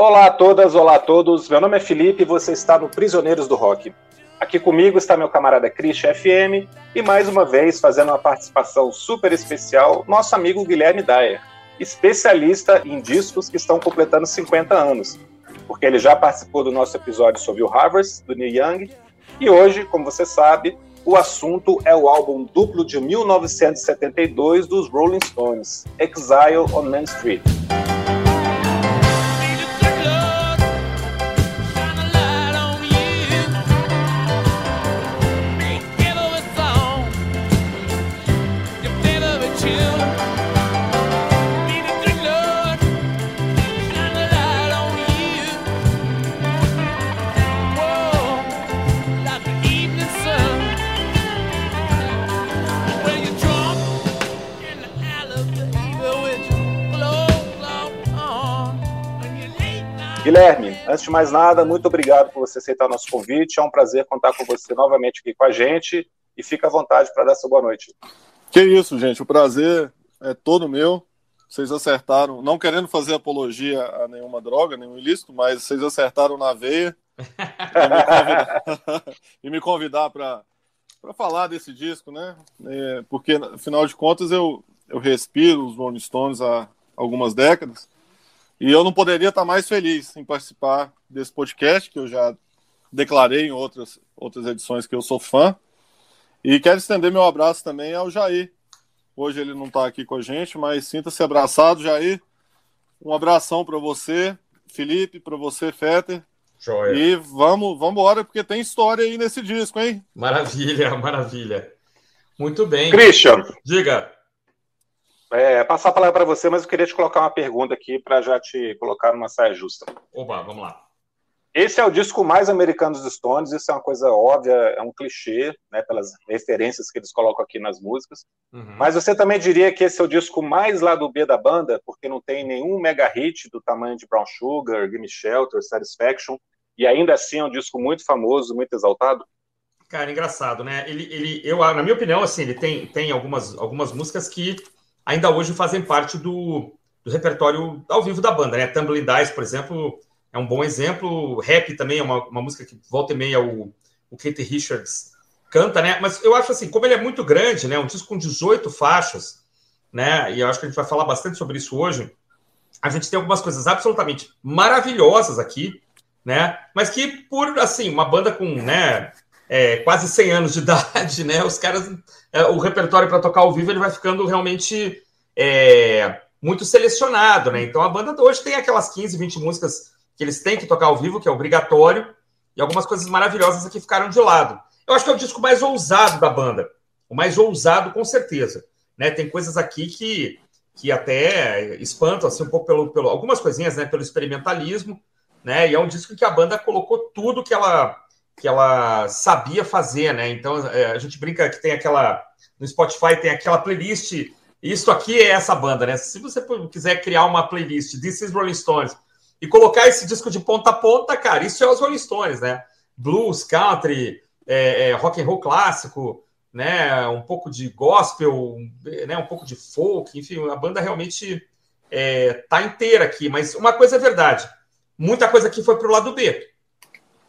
Olá a todas, olá a todos. Meu nome é Felipe e você está no Prisioneiros do Rock. Aqui comigo está meu camarada Chris FM e mais uma vez fazendo uma participação super especial, nosso amigo Guilherme Dyer, especialista em discos que estão completando 50 anos, porque ele já participou do nosso episódio sobre o Harvest, do Neil Young, e hoje, como você sabe, o assunto é o álbum duplo de 1972 dos Rolling Stones, Exile on Main Street. Guilherme, antes de mais nada, muito obrigado por você aceitar nosso convite. É um prazer contar com você novamente aqui com a gente e fica à vontade para dar sua boa noite. Que isso, gente. O prazer é todo meu. Vocês acertaram, não querendo fazer apologia a nenhuma droga, nenhum ilícito, mas vocês acertaram na veia e me convidar, para falar desse disco, né? É, porque, afinal de contas, eu, eu respiro os Rolling Stones há algumas décadas e eu não poderia estar mais feliz em participar desse podcast, que eu já declarei em outras, outras edições que eu sou fã. E quero estender meu abraço também ao Jair. Hoje ele não está aqui com a gente, mas sinta-se abraçado, Jair. Um abração para você, Felipe, para você, Fetter. Joia. E vamos, vamos embora, porque tem história aí nesse disco, hein? Maravilha, maravilha. Muito bem. Christian. Diga é, passar a palavra para você, mas eu queria te colocar uma pergunta aqui para já te colocar numa saia justa. Opa, vamos lá. Esse é o disco mais americano dos Stones, isso é uma coisa óbvia, é um clichê, né, pelas referências que eles colocam aqui nas músicas. Uhum. Mas você também diria que esse é o disco mais lá do B da banda, porque não tem nenhum mega hit do tamanho de Brown Sugar, Gimme Shelter, Satisfaction, e ainda assim é um disco muito famoso, muito exaltado? Cara, engraçado, né? Ele, ele, eu, na minha opinião, assim, ele tem, tem algumas, algumas músicas que ainda hoje fazem parte do, do repertório ao vivo da banda, né? Tumbling Dice, por exemplo, é um bom exemplo. Rap também é uma, uma música que volta e meia o, o Kate Richards canta, né? Mas eu acho assim, como ele é muito grande, né? Um disco com 18 faixas, né? E eu acho que a gente vai falar bastante sobre isso hoje. A gente tem algumas coisas absolutamente maravilhosas aqui, né? Mas que por assim, uma banda com, né, é, quase 100 anos de idade, né? Os caras, é, o repertório para tocar ao vivo ele vai ficando realmente é, muito selecionado, né? Então a banda hoje tem aquelas 15, 20 músicas que eles têm que tocar ao vivo, que é obrigatório, e algumas coisas maravilhosas aqui ficaram de lado. Eu acho que é o disco mais ousado da banda, o mais ousado com certeza, né? Tem coisas aqui que que até espantam assim um pouco pelo, pelo algumas coisinhas, né? Pelo experimentalismo, né? E é um disco que a banda colocou tudo que ela que ela sabia fazer, né? Então é, a gente brinca que tem aquela no Spotify tem aquela playlist. Isso aqui é essa banda, né? Se você quiser criar uma playlist This is Rolling Stones e colocar esse disco de ponta a ponta, cara, isso é os Rolling Stones, né? Blues, country, é, é, rock and roll clássico, né? Um pouco de gospel, né? Um pouco de folk, enfim, a banda realmente é, tá inteira aqui. Mas uma coisa é verdade, muita coisa aqui foi pro lado B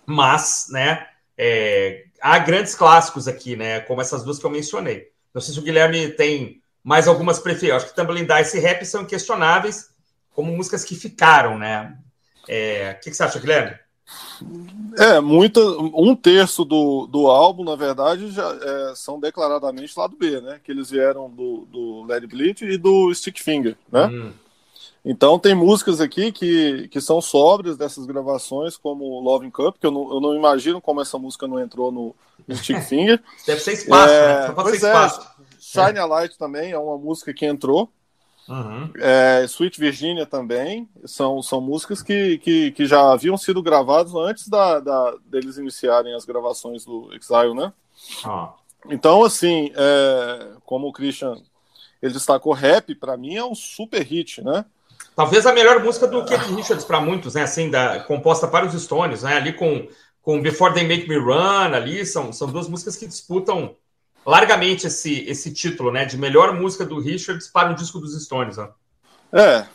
mas, né, é, há grandes clássicos aqui, né, como essas duas que eu mencionei. Não sei se o Guilherme tem mais algumas preferências. Acho que Tumbling Dice e Rap são inquestionáveis como músicas que ficaram, né? É, o que, que, você acha, Guilherme? É, muita, um terço do, do álbum, na verdade, já é, são declaradamente lado B, né? Que eles vieram do, do Led Bleed e do Stick Finger, né? Hum. Então tem músicas aqui que, que são sóbrias dessas gravações, como Loving Cup, que eu não, eu não imagino como essa música não entrou no, no Stick Finger. Deve ser espaço, é, né? Só pois ser é, espaço. Shine a Light também é uma música que entrou. Uhum. É, Sweet Virginia também são, são músicas que, que, que já haviam sido gravadas antes da, da, deles iniciarem as gravações do Exile, né? Ah. Então, assim, é, como o Christian ele destacou, rap, para mim é um super hit, né? Talvez a melhor música do Keith Richards para muitos, né? Assim, da, composta para os Stones, né? Ali com, com Before They Make Me Run, ali são, são duas músicas que disputam largamente esse, esse título, né? De melhor música do Richards para o disco dos Stones, né? É,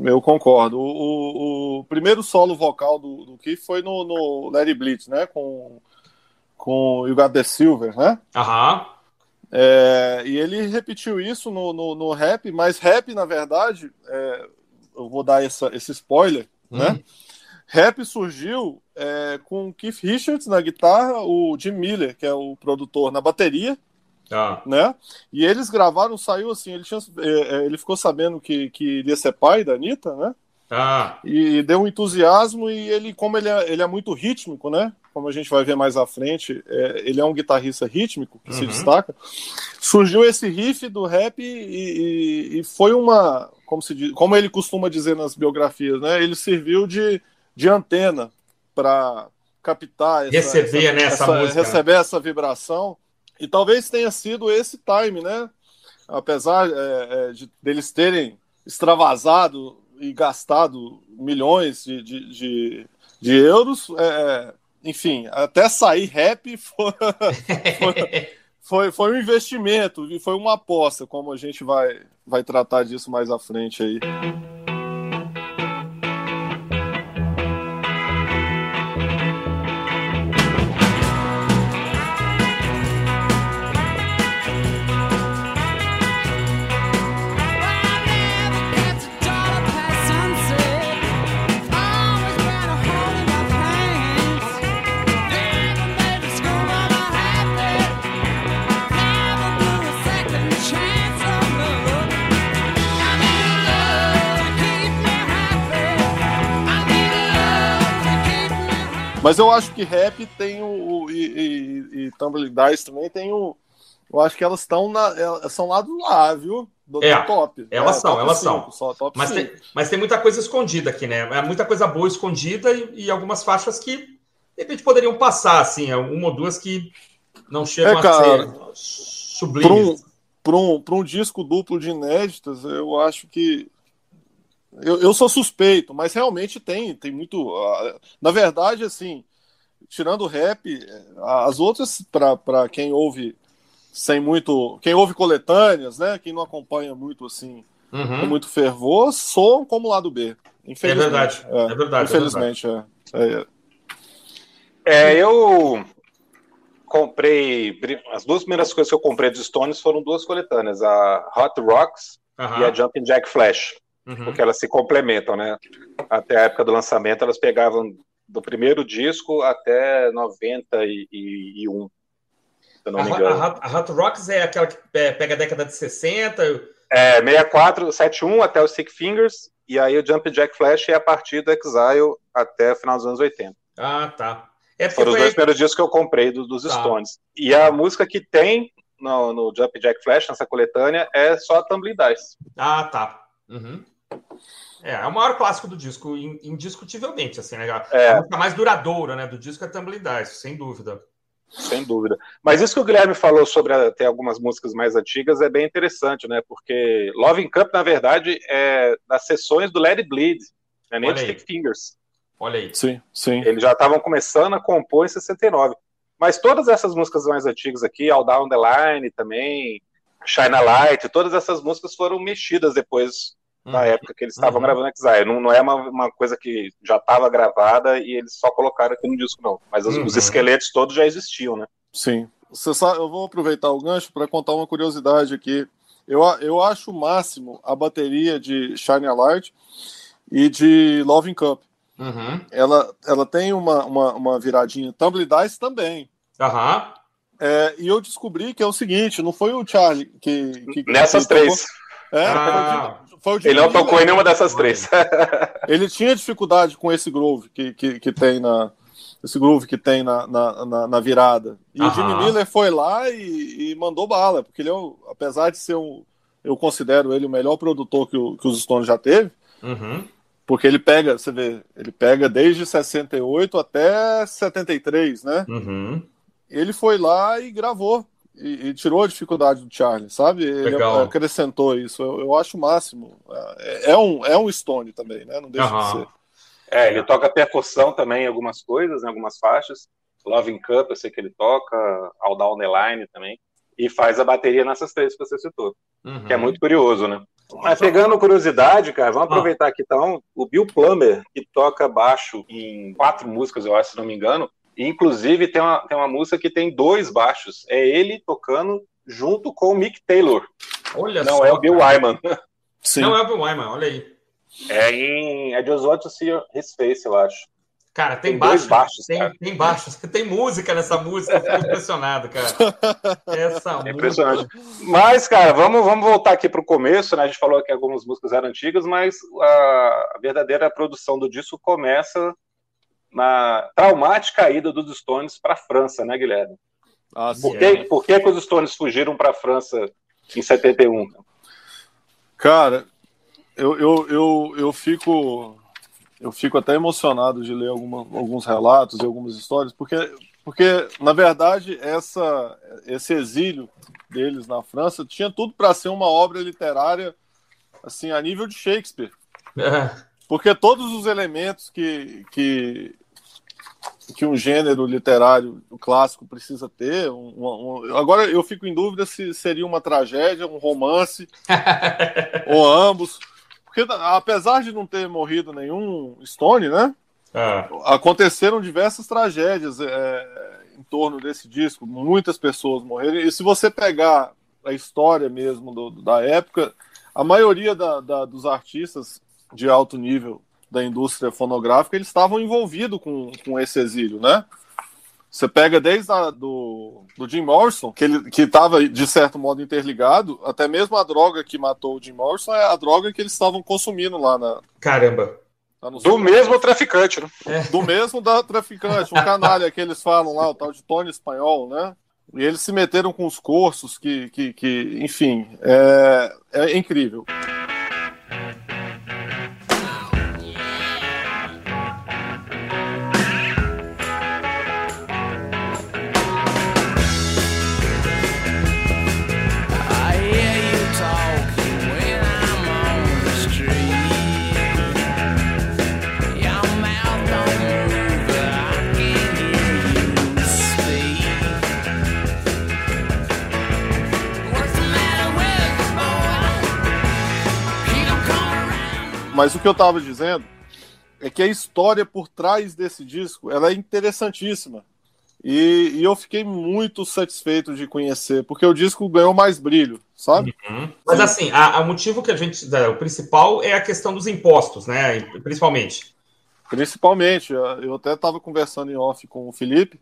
Eu concordo. O, o, o, primeiro solo vocal do, do Keith foi no, no Larry Blitz, né? Com, com You Got The Silver, né? Aham. É, e ele repetiu isso no, no, no, rap, mas rap, na verdade, é, eu vou dar essa, esse spoiler, hum. né? Rap surgiu é, com Keith Richards na guitarra, o Jim Miller, que é o produtor, na bateria, ah. Né? E eles gravaram, saiu assim, ele, tinha, é, é, ele ficou sabendo que, que iria ser pai da Anitta, né? Ah. E deu um entusiasmo e ele, como ele é, ele é muito rítmico, né? Como a gente vai ver mais à frente, é, ele é um guitarrista rítmico que uhum. se destaca. Surgiu esse riff do rap e, e, e, foi uma, como, se diz, como ele costuma dizer nas biografias, né? Ele serviu de, de antena para captar essa, receber essa, né, essa, essa música, receber né? essa vibração e talvez tenha sido esse time, né? Apesar é, é, de deles terem extravasado e gastado milhões de, de, de, de euros, é, é enfim, até sair rap foi, foi, foi, foi, um investimento e foi uma aposta, como a gente vai, vai tratar disso mais à frente aí. Mas eu acho que rap tem o. o e, e, e Tumbling Dice também tem o. Eu acho que elas estão na. Elas são lá do lá, viu? Do, é, do top. Elas é, são, top elas cinco, são. Só, mas, tem, mas tem muita coisa escondida aqui, né? É muita coisa boa escondida e, e, algumas faixas que de repente poderiam passar, assim, é uma ou duas que não chegam é, cara, a ser sublimes. Para um, um, um disco duplo de inéditas, eu acho que eu, eu sou suspeito, mas realmente tem, tem muito. Na verdade, assim, tirando o rap, as outras, para quem ouve sem muito. Quem ouve coletâneas, né? Quem não acompanha muito assim, uhum. com muito fervor, soam como lado B. Infelizmente. É verdade. É, é verdade. Infelizmente, é, verdade. é. é eu comprei. As duas primeiras coisas que eu comprei dos Stones foram duas coletâneas, a Hot Rocks uhum. e a Jumping Jack Flash uhum. porque elas se complementam, né? Até a época do lançamento, elas pegavam do primeiro disco até 91. Se eu não a, me engano. A, a, Hot Rocks é aquela que pega a década de 60? É, 64, 71 até o Sick Fingers, e aí o Jump Jack Flash é a partir do Exile até o final dos anos 80. Ah, tá. É Foram os dois primeiros discos que eu comprei do, dos tá. Stones. E a música que tem no, no Jump Jack Flash, nessa coletânea, é só a Tumbling Dice. Ah, tá. Uhum. É, é o maior clássico do disco, indiscutivelmente, assim, né? É. A música mais duradoura, né, do disco é Tumbling Dice, sem dúvida. Sem dúvida. Mas isso que o Guilherme falou sobre até algumas músicas mais antigas é bem interessante, né? Porque Love in Cup, na verdade, é das sessões do Let It Bleed, né? nem de Stick Fingers. Olha aí. Sim, sim. Eles já estavam começando a compor em 69. Mas todas essas músicas mais antigas aqui, All Down the Line também, Shine a Light, todas essas músicas foram mexidas depois na uhum. época que eles estavam uhum. gravando Exile. Não, não é uma, uma coisa que já estava gravada e eles só colocaram aqui no disco, não. Mas os, uhum. os esqueletos todos já existiam, né? Sim. Você sabe, eu vou aproveitar o gancho para contar uma curiosidade aqui. Eu, eu acho o máximo a bateria de Shine a Light e de Loving Cup. Uhum. Ela, ela tem uma, uma, uma viradinha. Tumble Dice também. Aham. É, e eu descobri que é o seguinte: não foi o Charlie que. que Nessas que três. É, ah. foi o Ele não tocou em nenhuma dessas três. ele tinha dificuldade com esse groove que, que, que tem na. Esse groove que tem na, na, na, na virada. E Aham. o Jimmy Miller foi lá e, e, mandou bala, porque ele é, um, apesar de ser um. Eu considero ele o melhor produtor que, o, que os Stones já teve. Uhum. Porque ele pega, você vê, ele pega desde 68 até 73, né? Uhum. Ele foi lá e gravou e, e, tirou a dificuldade do Charlie, sabe? Ele Legal. acrescentou isso. Eu, eu, acho o máximo. É, é, um, é um Stone também, né? Não deixa uhum. de ser. É, ele toca percussão também em algumas coisas, em algumas faixas. Loving Cup, eu sei que ele toca, All Down the Line também. E faz a bateria nessas três que você citou. Uhum. Que é muito curioso, né? Mas pegando curiosidade, cara, vamos ah. aproveitar aqui então. O Bill Plummer, que toca baixo em quatro músicas, eu acho, se não me engano. Inclusive, tem uma, tem uma música que tem dois baixos. É ele tocando junto com o Mick Taylor. Olha não só, é o Bill Wyman. Sim. Não é o Bill Wyman, olha aí. É em. É Just Want to See His Face, eu acho. Cara, tem, tem baixo, baixos, tem, cara. tem baixos, tem música nessa música, eu fico impressionado, cara. Essa é impressionante. Música... Mas, cara, vamos, vamos voltar aqui para o começo, né? A gente falou que algumas músicas eram antigas, mas a, verdadeira produção do disco começa na traumática ida dos Stones para a França, né, Guilherme? Ah, por, que, é. por que, que os Stones fugiram para a França em 71? Cara, eu, eu, eu, eu fico eu fico até emocionado de ler alguma, alguns relatos e algumas histórias, porque, porque na verdade, essa, esse exílio deles na França tinha tudo para ser uma obra literária assim a nível de Shakespeare. É. Porque todos os elementos que, que, que um gênero literário clássico precisa ter. Um, um, agora eu fico em dúvida se seria uma tragédia, um romance, ou ambos. Porque apesar de não ter morrido nenhum Stone, né? É. Aconteceram diversas tragédias é, em torno desse disco. Muitas pessoas morreram. E se você pegar a história mesmo do, da época, a maioria da, da, dos artistas de alto nível da indústria fonográfica eles estavam envolvidos com, com esse exílio, né? Você pega desde a, do, do Jim Morrison, que ele que estava de certo modo interligado, até mesmo a droga que matou o Jim Morrison é a droga que eles estavam consumindo lá na. Caramba. do mesmo traficante, né? É. Do mesmo da traficante, um canalha que eles falam lá, o tal de Tony Espanhol, né? E eles se meteram com os cursos que, que, que enfim, é, é incrível. Mas o que eu estava dizendo é que a história por trás desse disco ela é interessantíssima. E, e, eu fiquei muito satisfeito de conhecer, porque o disco ganhou mais brilho, sabe? Uhum. Mas assim, o motivo que a gente. O principal é a questão dos impostos, né? Principalmente. Principalmente. Eu até estava conversando em off com o Felipe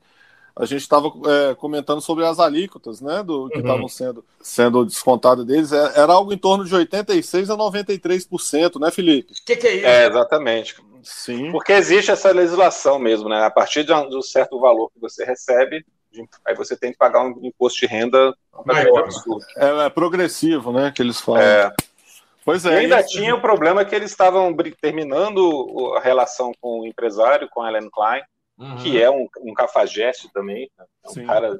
a gente estava é, comentando sobre as alíquotas, né, do que estavam uhum. sendo, sendo descontadas deles, é, era algo em torno de 86 a 93%, né, Felipe? O que, que, é isso? É, exatamente. Sim. Porque existe essa legislação mesmo, né? A partir de um, de um certo valor que você recebe, aí você tem que pagar um imposto de renda é, é, progressivo, né, que eles falam. É. Pois é. E ainda isso... tinha o problema que eles estavam terminando a relação com o empresário, com a Ellen Klein, uhum. que é um, um cafajeste também, né? é um Sim. cara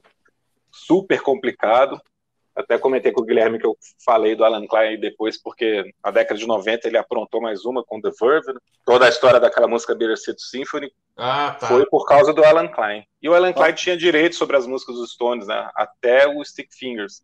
super complicado. Até comentei com o Guilherme que eu falei do Alan Klein depois, porque na década de 90 ele aprontou mais uma com The Verve. Né? Toda a história daquela música Bittersweet Symphony ah, tá. foi por causa do Alan Klein. E o Alan Klein ah. tinha direito sobre as músicas dos Stones, né? até o Stick Fingers.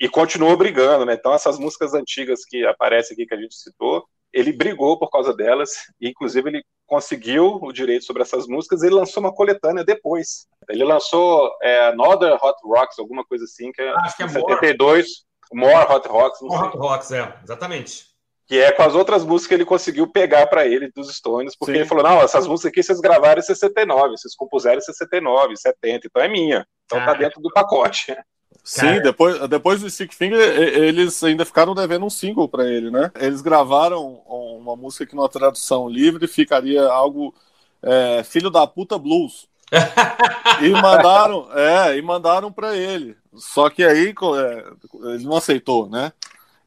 E continuou brigando, né? Então essas músicas antigas que aparecem aqui, que a gente citou, ele brigou por causa delas, e inclusive ele conseguiu o direito sobre essas músicas, ele lançou uma coletânea depois. Ele lançou é, Another Hot Rocks, alguma coisa assim, que é, Acho que é 72, More, More Hot Rocks. More Hot Rocks, é, exatamente. Que é com as outras músicas que ele conseguiu pegar para ele dos Stones, porque Sim. ele falou: não, essas músicas aqui vocês gravaram em 69, vocês compuseram em 69, 70, então é minha. Então tá dentro do pacote. Sim, depois, depois do Stick Finger, eles ainda ficaram devendo um single para ele, né? Eles gravaram uma música que numa tradução livre ficaria algo é, Filho da Puta Blues. e mandaram, é, e mandaram para ele. Só que aí é, ele não aceitou, né?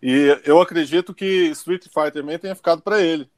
E eu acredito que Street Fighter Man tenha ficado para ele,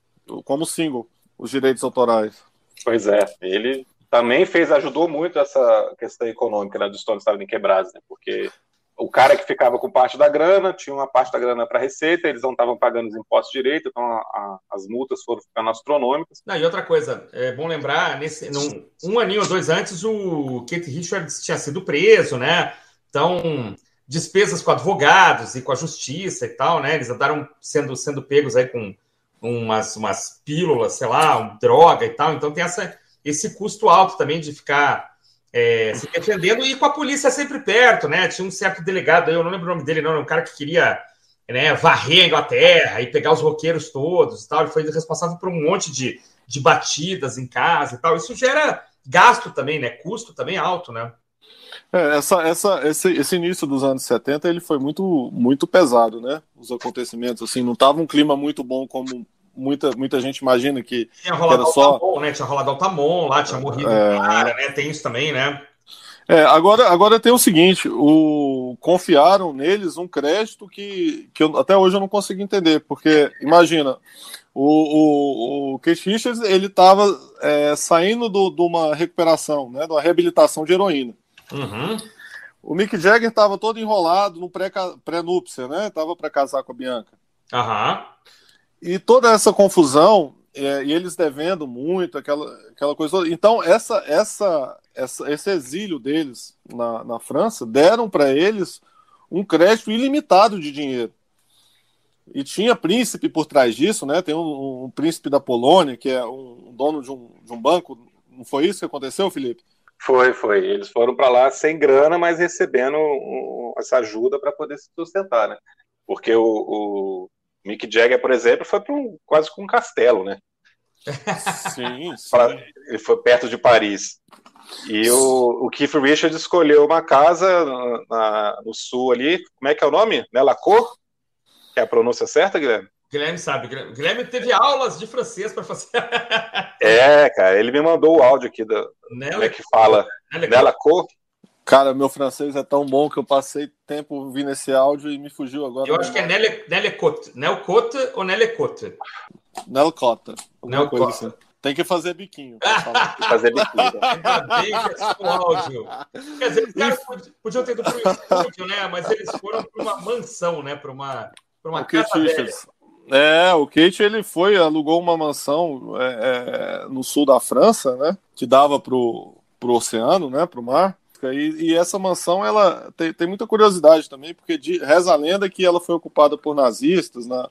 como single, os direitos autorais. Pois é, ele também fez, ajudou muito essa questão econômica né, dos Stones estarem quebrados, né? Porque o cara que ficava com parte da grana tinha uma parte da grana para receita, eles não estavam pagando os impostos direito, então a, a, as multas foram ficando astronômicas. Não, e outra coisa, é bom lembrar, nesse, num, um aninho ou dois antes, o Kate Richards tinha sido preso, né? Então, despesas com advogados e com a justiça e tal, né? Eles andaram sendo, sendo pegos aí com umas, umas pílulas, sei lá, droga e tal. Então tem essa, esse custo alto também de ficar é, se defendendo e com a polícia sempre perto, né? Tinha um certo delegado, eu não lembro o nome dele, não, era um cara que queria né, varrer a Inglaterra e pegar os roqueiros todos e tal. Ele foi responsável por um monte de, de batidas em casa e tal. Isso gera gasto também, né? Custo também alto, né? É, essa, essa, esse, esse início dos anos 70 ele foi muito, muito pesado, né? Os acontecimentos, assim, não tava um clima muito bom como muita, muita gente imagina que, tinha rolado que era só... Altamon, né? Tinha rolado Altamon lá, tinha morrido é... um cara, né? Tem isso também, né? É, agora, agora tem o seguinte, o, confiaram neles um crédito que, que eu, até hoje eu não consigo entender, porque imagina, o, o, o Keith Richards ele estava é, saindo de uma recuperação, né, de uma reabilitação de heroína. Uhum. O Mick Jagger estava todo enrolado no pré-núpcia, né? Tava para casar com a Bianca. Uhum. E toda essa confusão, é, e eles devendo muito, aquela, aquela coisa. Então, essa, essa, essa, esse exílio deles na, na França deram para eles um crédito ilimitado de dinheiro. E tinha príncipe por trás disso, né? Tem um, um príncipe da Polônia, que é um, dono de um, de um banco. Não foi isso que aconteceu, Felipe? Foi, foi. Eles foram para lá sem grana, mas recebendo um, essa ajuda para poder se sustentar, né? Porque o Mick Jagger, por exemplo, foi para um, quase com um castelo, né? Sim, sim. Pra, ele foi perto de Paris. E o, o Keith Richards escolheu uma casa na, na, no sul ali. Como é que é o nome? Nelacour? Que é a pronúncia certa, Guilherme? Guilherme sabe. Guilherme teve aulas de francês para fazer. é, cara, ele me mandou o áudio aqui do. Nela... Como é que fala? Nelacour? Cara, meu francês é tão bom que eu passei tempo ouvindo esse áudio e me fugiu agora. Eu acho que é Nelecote. Nelcote ou Nelecote? Nelcota. Nelcota. Assim. Tem que fazer biquinho. fazer biquinho. Ainda bem que é só áudio. Quer dizer, os caras podiam ter ido para o estúdio, né? Mas eles foram para uma mansão, né? Para uma, pra uma casa É, o Kate ele foi, alugou uma mansão é, é, no sul da França, né? Que dava pro, pro oceano, né? Pro mar. E, e essa mansão ela tem, tem, muita curiosidade também, porque de, reza a lenda que ela foi ocupada por nazistas na,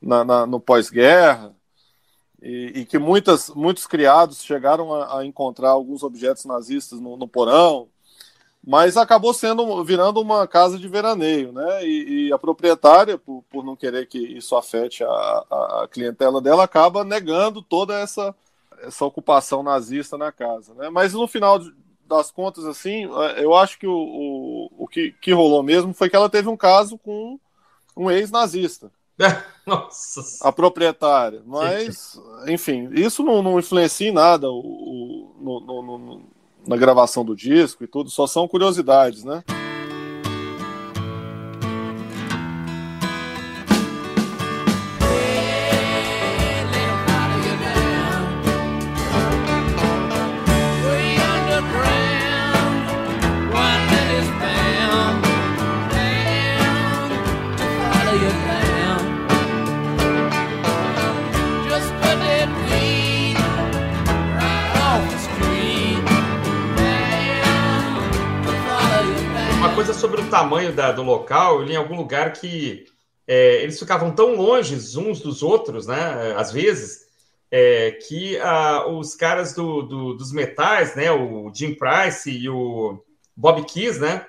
na, na no pós-guerra e, e, que muitas, muitos criados chegaram a, a encontrar alguns objetos nazistas no, no, porão, mas acabou sendo virando uma casa de veraneio, né? E, e a proprietária, por, por, não querer que isso afete a, a, a, clientela dela, acaba negando toda essa, essa ocupação nazista na casa, né? Mas no final das contas, assim, eu acho que o, o, o que, que rolou mesmo foi que ela teve um caso com um ex-nazista. Nossa. A proprietária. Mas, enfim, isso não, não influencia em nada o, o no, no, no, na gravação do disco e tudo, só são curiosidades, né? Tamanho da, do local, eu li em algum lugar que é, eles ficavam tão longe uns dos outros, né? Às vezes, é, que ah, os caras do, do, dos metais, né? O Jim Price e o Bob Keys, né?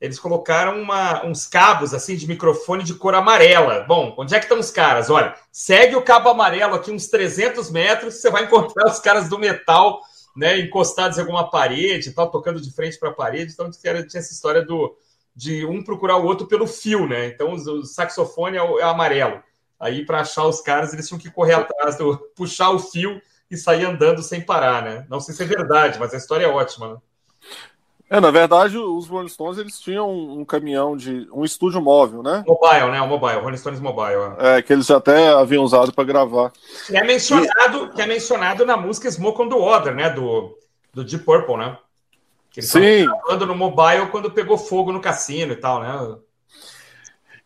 Eles colocaram uma, uns cabos assim de microfone de cor amarela. Bom, onde é que estão os caras? Olha, segue o cabo amarelo aqui uns 300 metros, você vai encontrar os caras do metal, né, encostados em alguma parede, tal, tocando de frente para a parede. Então tinha essa história do, de um procurar o outro pelo fio, né? Então o saxofone é, o, é amarelo. Aí para achar os caras eles tinham que correr atrás do puxar o fio e sair andando sem parar, né? Não sei se é verdade, mas a história é ótima, né? É, na verdade, os Rolling Stones eles tinham um, caminhão de um estúdio móvel, né? Mobile, né? O mobile, Rolling Stones Mobile. É, é que eles até haviam usado para gravar. Que é mencionado, e... que é mencionado na música Smoke on the Water, né? Do, do Deep Purple, né? Que eles Sim. gravando no mobile quando pegou fogo no cassino e tal, né?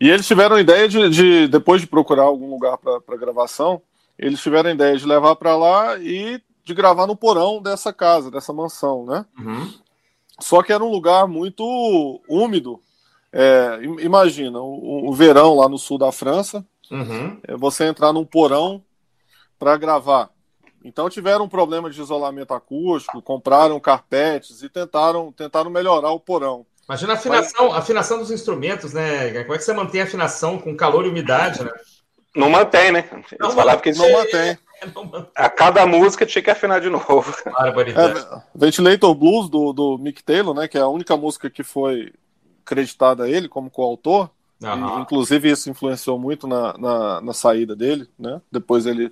E eles tiveram a ideia de, de depois de procurar algum lugar para gravação, eles tiveram a ideia de levar para lá e de gravar no porão dessa casa, dessa mansão, né? Uhum. Só que era um lugar muito úmido É, imagina, o, o, verão lá no sul da França, uhum. é você entrar num porão para gravar. Então tiveram um problema de isolamento acústico, compraram carpetes e tentaram, tentaram melhorar o porão. Imagina a afinação, Mas... afinação dos instrumentos, né? Como é que você mantém a afinação com calor e umidade, né? Não mantém, né? Eles não falavam que eles não mantém. A cada música tinha que afinar de novo. É, Ventilator Blues do, do Mick Taylor, né? Que é a única música que foi creditada a ele como coautor. Uhum. inclusive, isso influenciou muito na, na, na, saída dele, né? Depois ele,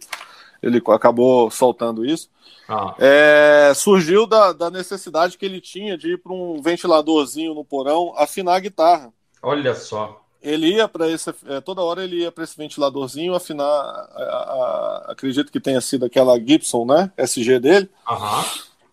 ele acabou soltando isso. Uhum. É, surgiu da, da necessidade que ele tinha de ir para um ventiladorzinho no porão afinar a guitarra. Olha só ele ia para esse é, toda hora ele ia para esse ventiladorzinho afinar a, a, a, acredito que tenha sido aquela Gibson né SG dele uhum.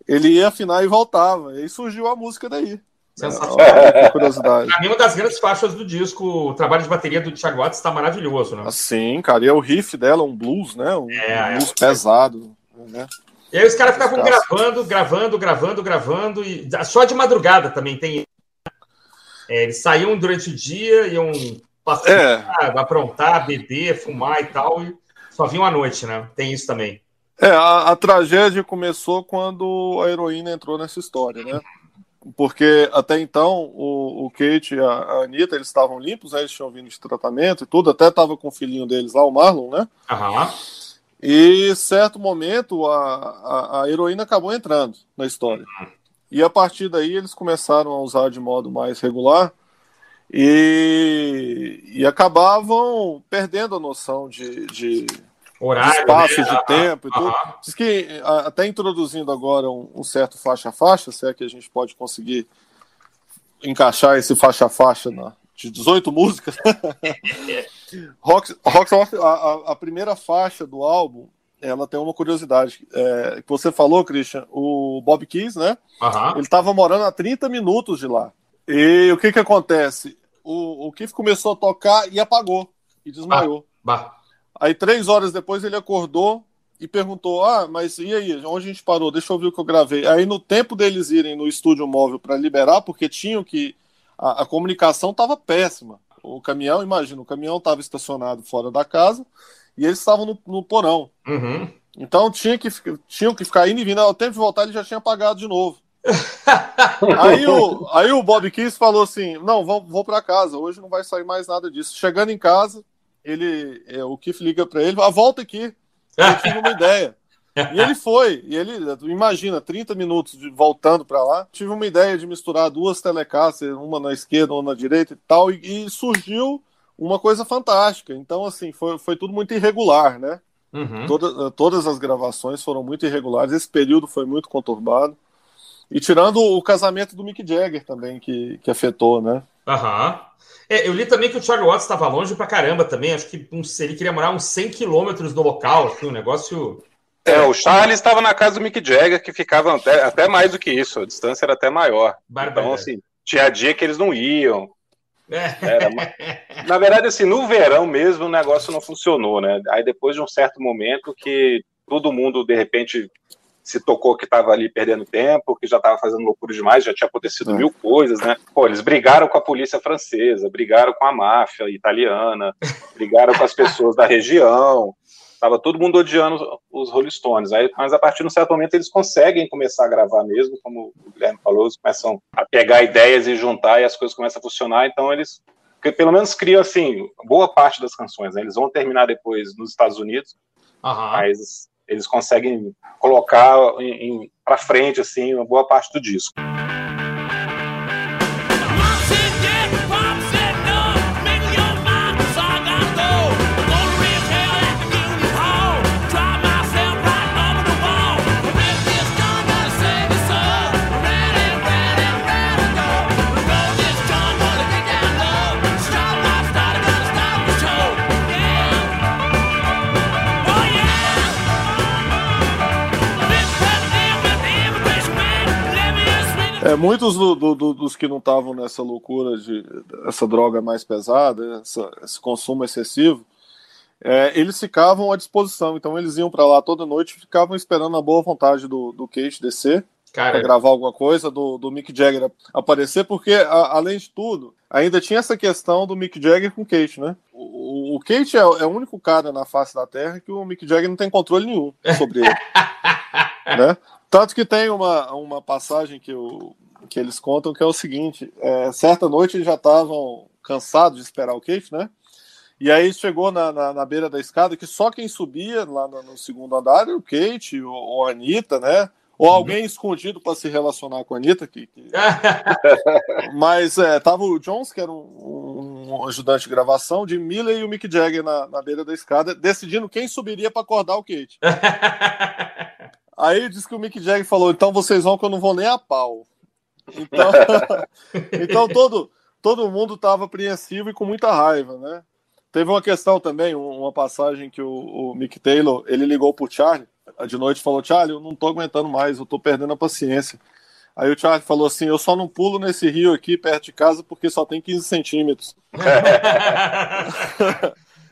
ele ia afinar e voltava e surgiu a música daí Sensacional. É, curiosidade. Pra mim, uma das grandes faixas do disco, o trabalho de bateria do Thiago Watts está maravilhoso, né? Sim, cara, e é o riff dela, um blues, né? Um, é, um blues é. pesado, né? E aí os caras ficavam gravando, gravando, gravando, gravando, e só de madrugada também tem é, eles saíam durante o dia, iam passear, é. aprontar, beber, fumar e tal, e só vinham à noite, né? Tem isso também. É, a, a tragédia começou quando a heroína entrou nessa história, né? Porque até então o, o Kate e a, a Anitta eles estavam limpos, né? eles tinham vindo de tratamento e tudo, até estava com o filhinho deles lá, o Marlon, né? Aham. E certo momento a, a, a heroína acabou entrando na história. Uhum. E a partir daí eles começaram a usar de modo mais regular e, e acabavam perdendo a noção de, de, Horário, de espaço, né? de tempo e tudo. Diz que até introduzindo agora um, um certo faixa-faixa, se é que a gente pode conseguir encaixar esse faixa-faixa de 18 músicas. Rock, Rock a, a, primeira faixa do álbum ela tem uma curiosidade. É, que você falou, Christian, o Bob Keys, né? Ele estava morando a 30 minutos de lá. E o que que acontece? O, o Keith começou a tocar e apagou. E desmaiou. Bah. Aí, três horas depois, ele acordou e perguntou: Ah, mas e aí? Onde a gente parou? Deixa eu ver o que eu gravei. Aí, no tempo deles irem no estúdio móvel para liberar, porque tinham que. A, a comunicação estava péssima. O caminhão, imagina, o caminhão estava estacionado fora da casa e eles estavam no, no porão. Uhum. Então tinha que, tinham que ficar indo e vindo. Ao tempo de voltar, ele já tinha pagado de novo. aí, o, aí o Bob Kiss falou assim: Não, vou, vou para casa, hoje não vai sair mais nada disso. Chegando em casa, ele, é, o Kiff liga para ele: ah, Volta aqui, eu tive uma ideia. E ele foi, e ele, imagina, 30 minutos de, voltando para lá. Tive uma ideia de misturar duas telecasts, uma na esquerda, uma na direita e tal, e, e surgiu uma coisa fantástica. Então, assim, foi, foi tudo muito irregular, né? Uhum. Toda, todas as gravações foram muito irregulares. Esse período foi muito conturbado. E tirando o casamento do Mick Jagger também, que, que afetou, né? Aham. É, eu li também que o Charlie Watts estava longe pra caramba também. Acho que um, ele queria morar uns 100 quilômetros do local, assim, um negócio. É, o Charles estava na casa do Mick Jagger, que ficava até, até mais do que isso, a distância era até maior. Então, assim, tinha dia que eles não iam. Era uma... Na verdade, assim, no verão mesmo o negócio não funcionou, né? Aí depois de um certo momento que todo mundo, de repente, se tocou que estava ali perdendo tempo, que já estava fazendo loucura demais, já tinha acontecido é. mil coisas, né? Pô, eles brigaram com a polícia francesa, brigaram com a máfia italiana, brigaram com as pessoas da região, Tava todo mundo odiando os Rolling Stones. Aí, mas a partir de um certo momento eles conseguem começar a gravar mesmo, como o Guilherme falou, eles começam a pegar ideias e juntar e as coisas começam a funcionar. Então eles pelo menos criam assim boa parte das canções. Né? Eles vão terminar depois nos Estados Unidos, uhum. mas eles conseguem colocar para frente assim uma boa parte do disco. Muitos do, do, dos que não estavam nessa loucura de essa droga mais pesada, essa, esse consumo excessivo, é, eles ficavam à disposição. Então eles iam para lá toda noite, ficavam esperando a boa vontade do, do Kate descer para gravar alguma coisa, do, do Mick Jagger aparecer, porque a, além de tudo, ainda tinha essa questão do Mick Jagger com o Kate, né? O, o Kate é, é, o único cara na face da Terra que o Mick Jagger não tem controle nenhum sobre ele. né? Tanto que tem uma, uma passagem que, o, que eles contam que é o seguinte: é, certa noite eles já estavam cansados de esperar o Kate, né? E aí chegou na, na, na, beira da escada que só quem subia lá no, no segundo andar era o Kate ou, ou a Anitta, né? Ou uhum. alguém escondido para se relacionar com a Anitta. Que, que... Mas é, tava o Jones, que era um, um, ajudante de gravação, de Miller e o Mick Jagger na, na beira da escada, decidindo quem subiria para acordar o Kate. Aí disse que o Mick Jagger falou: então vocês vão que eu não vou nem a pau. Então, então todo, todo mundo estava apreensivo e com muita raiva, né? Teve uma questão também, uma passagem que o, o Mick Taylor ele ligou pro Charlie de noite falou: Charlie, eu não tô aguentando mais, eu tô perdendo a paciência. Aí o Charlie falou assim: Eu só não pulo nesse rio aqui perto de casa porque só tem 15 centímetros.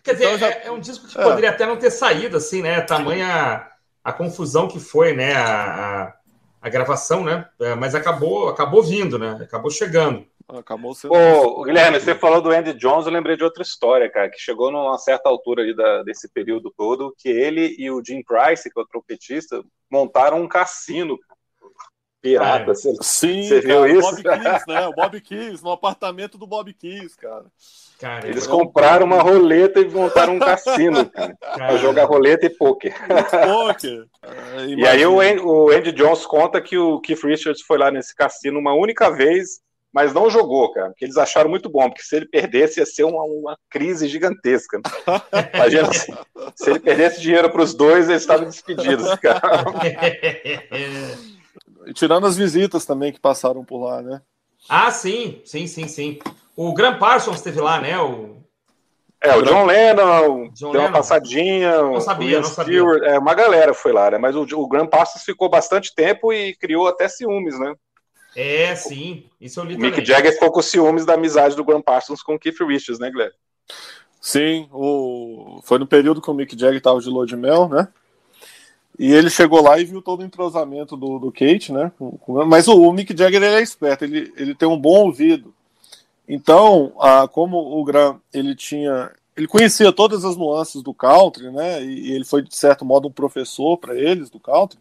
Quer dizer, então já... é, é, um disco que é. poderia até não ter saído, assim, né? Tamanha a confusão que foi, né? A, a, a gravação, né? É, mas acabou, acabou vindo, né? Acabou chegando. Acabou sendo. Ô, Guilherme, você falou do Andy Jones, eu lembrei de outra história, cara, que chegou numa certa altura ali da, desse período todo, que ele e o Jim Price, que é o trompetista, montaram um cassino. Pirata, é. você, Sim, você viu cara, isso? O Bob Keys, né? O Bob Keys, no apartamento do Bob Keys, cara. Cara Eles compraram uma roleta e montaram um cassino, cara, pra jogar roleta e pôquer. Poker. E aí o Andy, o Andy Jones conta que o Keith Richards foi lá nesse cassino uma única vez mas não jogou, cara, porque eles acharam muito bom, porque se ele perdesse ia ser uma, uma crise gigantesca. Imagina se, se ele perdesse dinheiro para os dois, eles estavam despedidos, cara. Tirando as visitas também que passaram por lá, né? Ah, sim, sim, sim, sim. O Graham Parsons esteve lá, né? O... É, o John Lennon John deu uma passadinha. Não sabia, o não sabia. Stewart, é, uma galera foi lá, né? Mas o, o Graham Parsons ficou bastante tempo e criou até ciúmes, né? É, sim. Isso eu li o Mick Jagger ficou com ciúmes da amizade do Graham Parsons com o Keith Richards, né, Guilherme? Sim, o... foi no período que o Mick Jagger estava de lua de mel, né? E ele chegou lá e viu todo o entrosamento do, do Kate, né? Mas o, o Mick Jagger ele é esperto, ele, ele tem um bom ouvido. Então, ah, como o Graham ele tinha, ele conhecia todas as nuances do country, né? E, e ele foi de certo modo um professor para eles do country.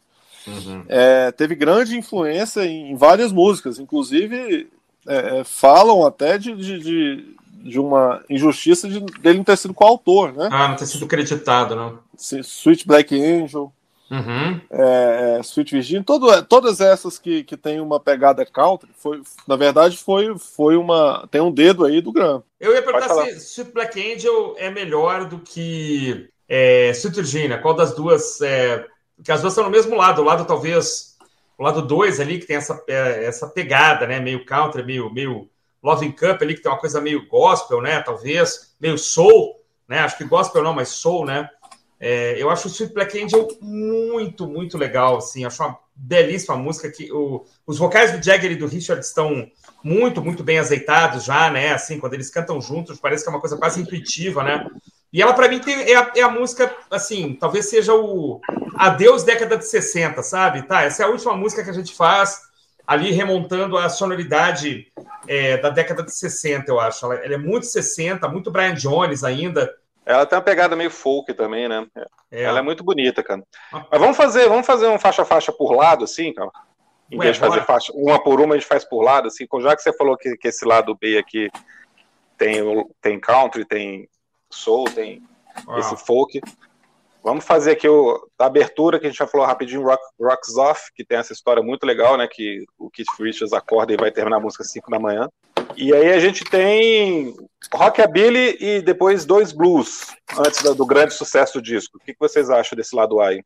Uhum. É, teve grande influência em, várias músicas, inclusive é, é, falam até de, de, de, de, uma injustiça de, dele não ter sido coautor, né? Ah, não ter sido creditado, não. Sweet Black Angel, uhum. é, é Sweet Virginia, todo, todas essas que, que tem uma pegada country, foi, na verdade foi, foi uma. tem um dedo aí do Graham. Eu ia perguntar se Sweet Black Angel é melhor do que é, Sweet Virginia, qual das duas é, que as duas estão no mesmo lado, o lado talvez, o lado 2 ali, que tem essa, é, essa pegada, né? Meio country, meio, meio Loving Cup ali, que tem uma coisa meio gospel, né? Talvez, meio soul, né? Acho que gospel não, mas soul, né? É, eu acho o Sweet Black Angel muito, muito legal, assim, acho uma belíssima música que o, os vocais do Jagger e do Richard estão muito, muito bem azeitados já, né? Assim, quando eles cantam juntos, parece que é uma coisa quase intuitiva, né? E ela, para mim, tem, é, a, é, a, música, assim, talvez seja o Adeus década de 60, sabe? Tá, essa é a última música que a gente faz ali remontando a sonoridade é, da década de 60, eu acho. Ela, ela, é muito 60, muito Brian Jones ainda. Ela tem uma pegada meio folk também, né? É. Ela é muito bonita, cara. Ah. Mas vamos fazer, vamos fazer um faixa-faixa por lado, assim, cara? Em Ué, vez de fazer faixa, uma por uma, a gente faz por lado, assim. Já que você falou que, que esse lado B aqui tem, tem country, tem soul, tem ah. esse folk. Vamos fazer aqui o, a abertura que a gente já falou rapidinho, Rock, Rocks Off, que tem essa história muito legal, né? Que o Keith Richards acorda e vai terminar a música às 5 da manhã. E aí a gente tem Rockabilly e depois dois blues, antes do, grande sucesso do disco. O que, que vocês acham desse lado aí?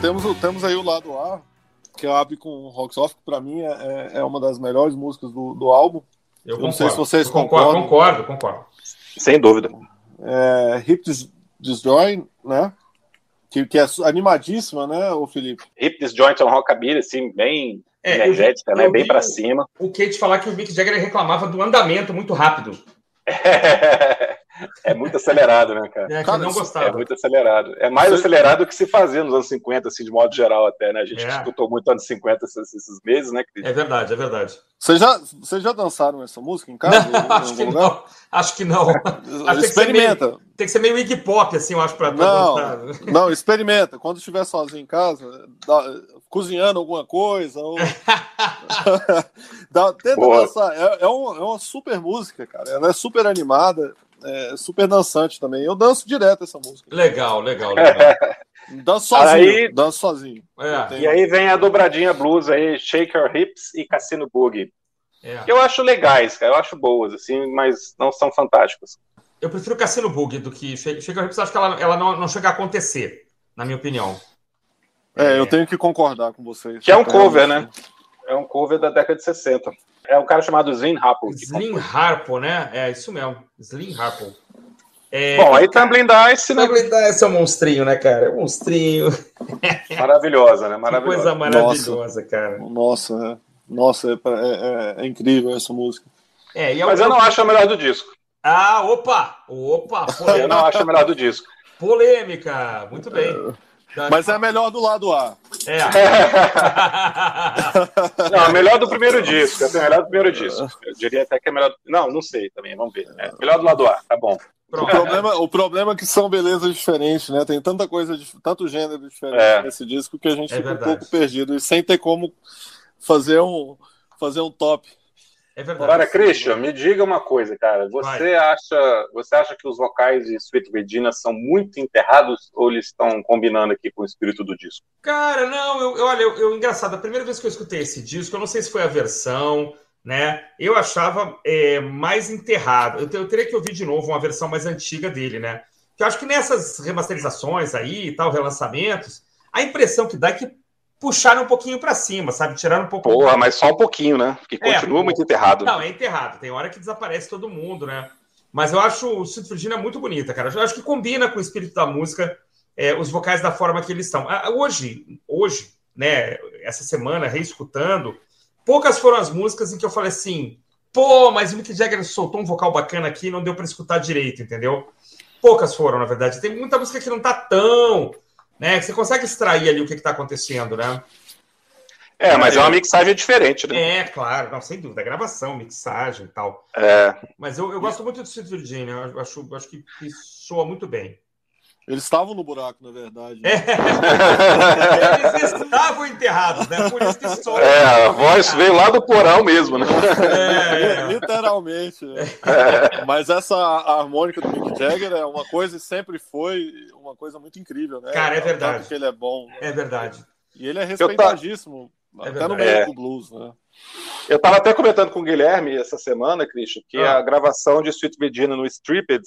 Temos, temos aí o lado A, que abre com Rocks Off, que pra mim é, é, é uma das melhores músicas do, do álbum. Eu, não sei se vocês eu concordo. Concordo, concordo. Sem dúvida. É, Hip Disjoin, né? Que, que é animadíssima, né, o Felipe? Hip Disjoint é um rockabilly, assim, bem é, energética, né? Bem para cima. O Kate falar que o Mick Jagger reclamava do andamento muito rápido. É muito acelerado, né, cara? É, cara, não gostava. É muito acelerado. É mais Você... acelerado do que se fazia nos anos 50, assim, de modo geral, até, né? A gente é. escutou muito anos 50 esses, esses meses, né? É verdade, é verdade. Vocês já, vocês já dançaram essa música em casa? Não, acho, que não. acho que não. Acho experimenta. Tem que, meio, tem que ser meio Iggy Pop, assim, eu acho, não, dançar. Não, experimenta. Quando estiver sozinho em casa, dá, cozinhando alguma coisa, ou... dá, tenta Boa. dançar. É, é, uma, é uma super música, cara. Ela é super animada é super dançante também. Eu danço direto essa música. Legal, legal, legal. danço sozinho, aí, danço sozinho. É. Tenho... E aí vem a dobradinha blues aí, Shake Your Hips e Cassino Boogie. É. Que eu acho legais, cara, eu acho boas, assim, mas não são fantásticas. Eu prefiro Cassino Boogie do que Shake, Shake Your Hips, acho que ela, ela não, não chega a acontecer, na minha opinião. É, eu tenho que concordar com vocês. Que é um cover, né? É um cover da década de 60. É um cara chamado Slim Harpo. Slim Harpo, né? É isso mesmo. Slim Harpo. É... Bom, aí Tumbling Dice, né? Tumbling Dice é um monstrinho, né, cara? É um monstrinho. Maravilhosa, né? Maravilhosa. Que coisa maravilhosa, nossa, cara. Nossa, é. Nossa, é, é, é, incrível essa música. É, Mas eu não acho a melhor do disco. Ah, opa! Opa! Polêmica. Eu não acho a melhor do disco. Polêmica! Muito bem. Mas é melhor do lado A. É. não, é melhor do primeiro disco. É melhor do primeiro disco. Eu diria até que é melhor. Não, não sei também. Vamos ver. É melhor do lado A. Tá bom. O problema, o problema é que são belezas diferentes, né? Tem tanta coisa, tanto gênero diferente é. nesse disco que a gente é fica verdade. um pouco perdido e sem ter como fazer um, fazer um top. É verdade. Agora, Christian, me diga uma coisa, cara. Você acha, você acha que os vocais de Sweet Regina são muito enterrados ou eles estão combinando aqui com o espírito do disco? Cara, não, eu, eu olha, eu, eu, engraçado, a primeira vez que eu escutei esse disco, eu não sei se foi a versão, né? Eu achava é, mais enterrado. Eu, eu teria que ouvir de novo uma versão mais antiga dele, né? Que eu acho que nessas remasterizações aí e tal, relançamentos, a impressão que dá é que puxaram um pouquinho para cima, sabe? Tiraram um pouco. Porra, mas só um pouquinho, né? Porque é, continua muito enterrado. Não, é enterrado. Tem hora que desaparece todo mundo, né? Mas eu acho o Sweet Virginia muito bonita, cara. Eu acho que combina com o espírito da música, é, os vocais da forma que eles estão. Ah, hoje, hoje, né? Essa semana, reescutando, poucas foram as músicas em que eu falei assim, pô, mas o Mick Jagger soltou um vocal bacana aqui e não deu para escutar direito, entendeu? Poucas foram, na verdade. Tem muita música que não tá tão né? Você consegue extrair ali o que está acontecendo, né? É, mas é uma mixagem diferente, né? É, claro, não, sem dúvida. Gravação, mixagem e tal. É. Mas eu, eu gosto muito do Sweet Virginia, eu acho, acho que, que soa muito bem. Eles estavam no buraco, na verdade. Né? É. Eles estavam enterrados, né? Por isso que soa. É, a voz veio lá do porão mesmo, né? É, literalmente. É. Mas essa harmônica do Mick Jagger é uma coisa e sempre foi uma coisa muito incrível, né? Cara, é verdade. Porque ele é bom. É verdade. E ele é respeitadíssimo, tá... até no meio é. do blues, né? Eu estava até comentando com o Guilherme essa semana, Christian, que ah. a gravação de Sweet Virginia no Stripped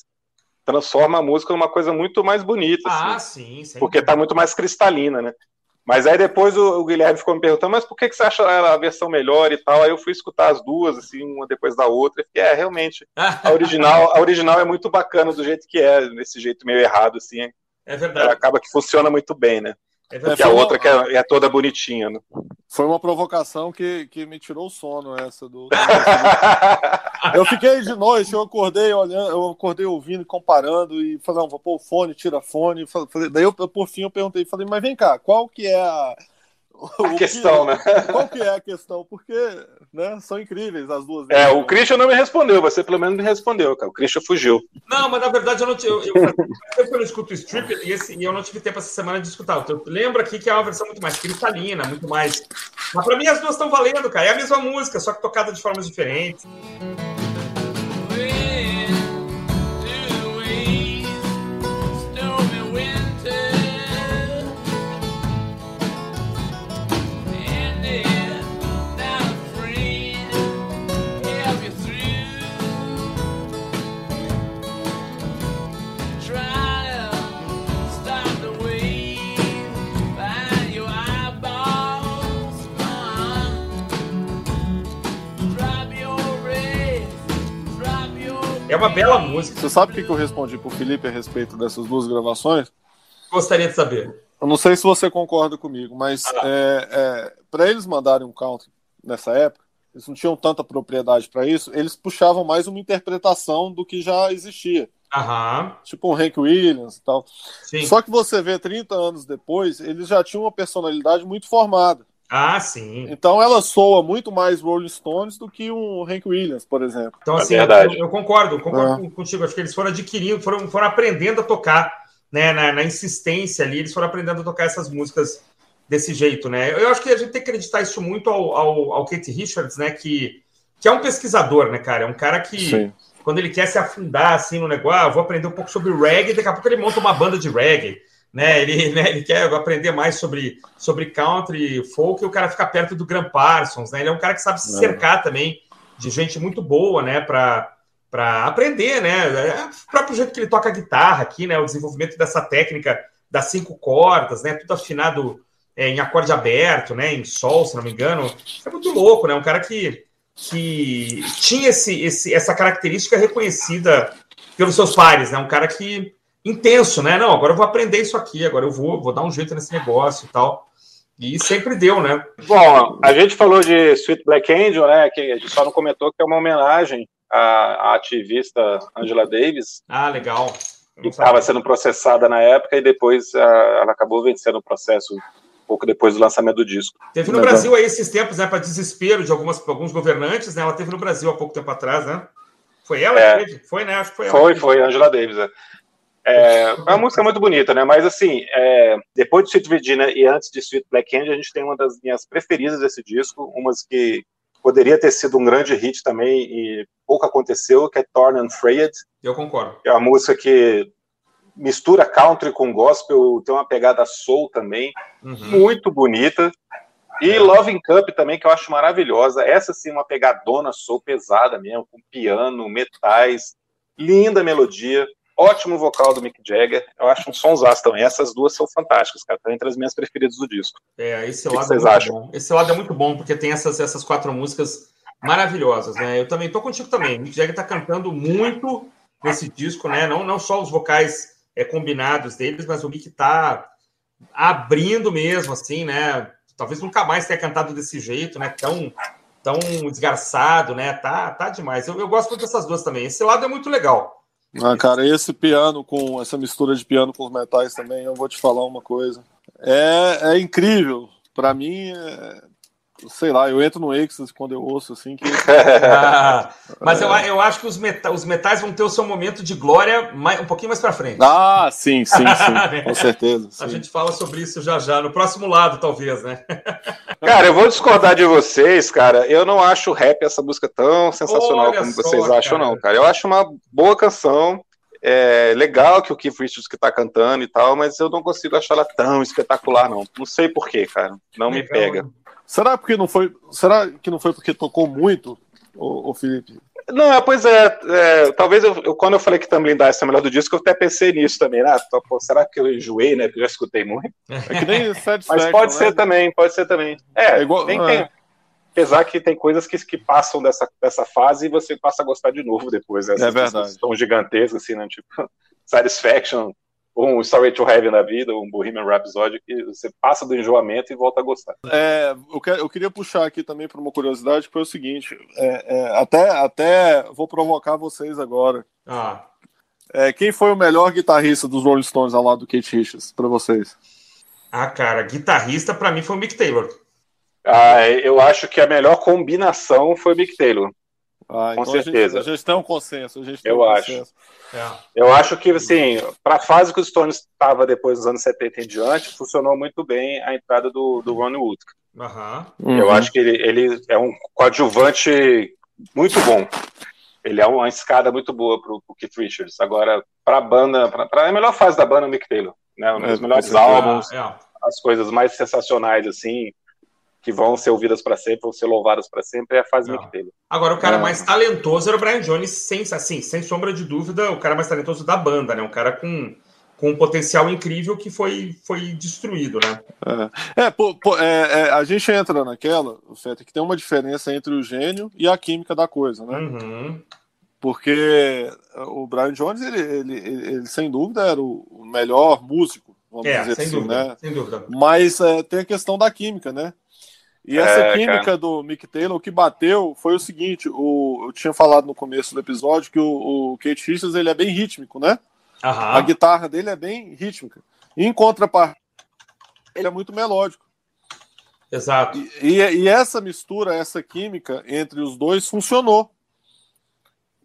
transforma a música numa coisa muito mais bonita. Ah, assim, sim. Porque está muito mais cristalina, né? Mas aí depois o, o, Guilherme ficou me perguntando, mas por que, que você acha a versão melhor e tal? Aí eu fui escutar as duas, assim, uma depois da outra, e é, realmente, a original, a original é muito bacana do jeito que é, desse jeito meio errado, assim. É verdade. Ela acaba que funciona muito bem, né? É Porque a outra que é, é, toda bonitinha, né? Foi uma provocação que, que me tirou o sono, essa do. eu fiquei de noite, eu acordei olhando, eu acordei ouvindo, comparando, e falei, não, vou pôr o fone, tira fone. Falei, daí eu, por fim, eu perguntei, falei, mas vem cá, qual que é a a questão, que, né? Qual que é a questão? Porque né, são incríveis as duas. É, o Christian não me respondeu, você pelo menos me respondeu, cara. O Christian fugiu. Não, mas na verdade eu não tive. Eu, eu, eu, eu escuto o strip e, esse, e eu não tive tempo essa semana de escutar. Eu lembro aqui que é uma versão muito mais cristalina, muito mais. Mas pra mim as duas estão valendo, cara. É a mesma música, só que tocada de formas diferentes. É uma bela música. Você sabe o que eu respondi pro Felipe a respeito dessas duas gravações? Gostaria de saber. Eu não sei se você concorda comigo, mas ah. é, é, para eles mandarem um country nessa época, eles não tinham tanta propriedade para isso, eles puxavam mais uma interpretação do que já existia. Aham. Tipo um Hank Williams e tal. Sim. Só que você vê 30 anos depois, eles já tinham uma personalidade muito formada. Ah, sim. Então ela soa muito mais Rolling Stones do que um Hank Williams, por exemplo. Então, assim, é eu, eu, concordo, concordo é. contigo. Acho que eles foram adquirindo, foram, foram aprendendo a tocar, né? Na, na, insistência ali, eles foram aprendendo a tocar essas músicas desse jeito, né? Eu acho que a gente tem que acreditar isso muito ao, ao, ao Kate Richards, né? Que, que é um pesquisador, né, cara? É um cara que. Sim quando ele quer se afundar assim no negócio, ah, vou aprender um pouco sobre reggae, daqui a pouco ele monta uma banda de reggae, né? Ele, né, ele quer aprender mais sobre, sobre country, folk, e o cara fica perto do Graham Parsons, né? Ele é um cara que sabe se cercar também de gente muito boa, né? Para para aprender, né? É o próprio jeito que ele toca a guitarra aqui, né? O desenvolvimento dessa técnica das cinco cordas, né? Tudo afinado é, em acorde aberto, né? Em sol, se não me engano. É muito louco, né? Um cara que que tinha esse, esse, essa característica reconhecida pelos seus pares, né? Um cara que intenso, né? Não, agora eu vou aprender isso aqui, agora eu vou, vou dar um jeito nesse negócio e tal. E sempre deu, né? Bom, a gente falou de Sweet Black Angel, né? Que a gente só não comentou que é uma homenagem à, à ativista Angela Davis. Ah, legal. Que estava sendo processada na época e depois a, ah, ela acabou vencendo o processo pouco depois do lançamento do disco. Teve no Mas, Brasil aí esses tempos, né, para desespero de algumas, alguns governantes, né? Ela teve no Brasil há pouco tempo atrás, né? Foi ela é, que Foi, né? Acho que foi ela. Foi, foi, Angela Davis. É. É, é uma música muito bonita, né? Mas assim, é, depois de Sweet Virginia e antes de Sweet Black End, a gente tem uma das minhas preferidas desse disco, umas que poderia ter sido um grande hit também e pouco aconteceu, que é Torn and Frayed. Eu concordo. É uma música que mistura country com gospel, tem uma pegada soul também, uhum. muito bonita. E é. Loving Cup também, que eu acho maravilhosa. Essa sim, uma pegadona soul pesada mesmo, com piano, metais, linda melodia, ótimo vocal do Mick Jagger. Eu acho um sonsaço também. Essas duas são fantásticas, cara. Estão entre as minhas preferidas do disco. É, esse lado é muito acham? bom. Esse lado é muito bom, porque tem essas, essas quatro músicas maravilhosas, né? Eu também tô contigo também. Mick Jagger tá cantando muito nesse disco, né? Não, não só os vocais é, combinados deles, mas o Mick tá abrindo mesmo, assim, né? Talvez nunca mais tenha cantado desse jeito, né? Tão, tão desgarçado, né? Tá, tá demais. Eu, eu gosto muito dessas duas também. Esse lado é muito legal. Ah, cara, esse piano com essa mistura de piano com os metais também, eu vou te falar uma coisa. É, é incrível. Para mim, é, sei lá, eu entro no êxtase quando eu ouço, assim, que... ah, mas eu, eu acho que os, meta, os metais vão ter o seu momento de glória mais, um pouquinho mais para frente. Ah, sim, sim, sim, com certeza. Sim. A gente fala sobre isso já já, no próximo lado, talvez, né? cara, eu vou discordar de vocês, cara, eu não acho o rap essa música tão sensacional Olha como só, vocês acham, cara. não, cara. Eu acho uma boa canção, é legal que o Keith Richards que tá cantando e tal, mas eu não consigo achar ela tão espetacular, não. Não sei porquê, cara. Não legal, me pega. Será porque não foi? Será que não foi porque tocou muito, o, o Felipe? Não, é, pois é, é talvez eu, eu, quando eu falei que Tumbling Dice é o melhor do disco, eu até pensei nisso também, né? Pô, será que eu enjoei, né? Porque eu já escutei muito. É que nem Mas pode né? ser também, pode ser também. É, é igual, tem, tem, apesar que tem coisas que, que passam dessa, dessa fase e você passa a gostar de novo depois. Né? É verdade. Tão gigantescas, assim, né? Tipo, Satisfaction um Story to Heaven na vida, um Bohemian Rhapsody, que você passa do enjoamento e volta a gostar. É, eu, que, eu queria puxar aqui também para uma curiosidade, que foi o seguinte, é, é, até, até vou provocar vocês agora. Ah. É, quem foi o melhor guitarrista dos Rolling Stones ao lado do Kate Richards, para vocês? Ah, cara, guitarrista para mim foi o Mick Taylor. Ah, eu acho que a melhor combinação foi o Mick Taylor. Ah, com então certeza. A gente, a gente, tem um consenso. A gente eu um acho. Consenso. É. Eu acho que, assim, para a fase que os Stones estava depois dos anos 70 em diante, funcionou muito bem a entrada do, do Ronnie Wood. Uhum. Eu acho que ele, ele é um coadjuvante muito bom. Ele é uma escada muito boa para o Keith Richards. Agora, para a banda, para a melhor fase da banda, o Mick Taylor. Né? Um dos é, melhores álbuns, é, é. as coisas mais sensacionais, assim, que vão ser ouvidas para sempre, vão ser louvadas para sempre, é a fase Mick Taylor. Agora, o cara mais talentoso era o Brian Jones, sem, assim, sem sombra de dúvida, o cara mais talentoso da banda, né? Um cara com, com um potencial incrível que foi, foi destruído, né? É, é, pô, pô, é, é a gente entra naquela, Feta, que tem uma diferença entre o gênio e a química da coisa, né? Uhum. Porque o Brian Jones, ele, ele, ele, ele sem dúvida era o melhor músico, vamos é, dizer sem assim, dúvida, né? Sem dúvida. Mas é, tem a questão da química, né? E essa é, química cara. do Mick Taylor, o que bateu foi o seguinte: o, eu tinha falado no começo do episódio que o, o Kate Richards ele é bem rítmico, né? Aham. A guitarra dele é bem rítmica. Em contrapartida, ele é muito melódico. Exato. E, e, e, essa mistura, essa química entre os dois funcionou.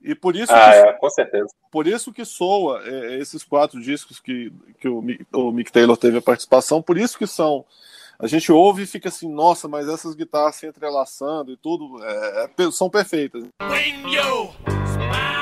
E por isso ah, que, é, com certeza. Por isso que soa é, esses quatro discos que, que o, o Mick Taylor teve a participação, por isso que são. A gente ouve e fica assim, nossa, mas essas guitarras se entrelaçando e tudo é, é são perfeitas. When you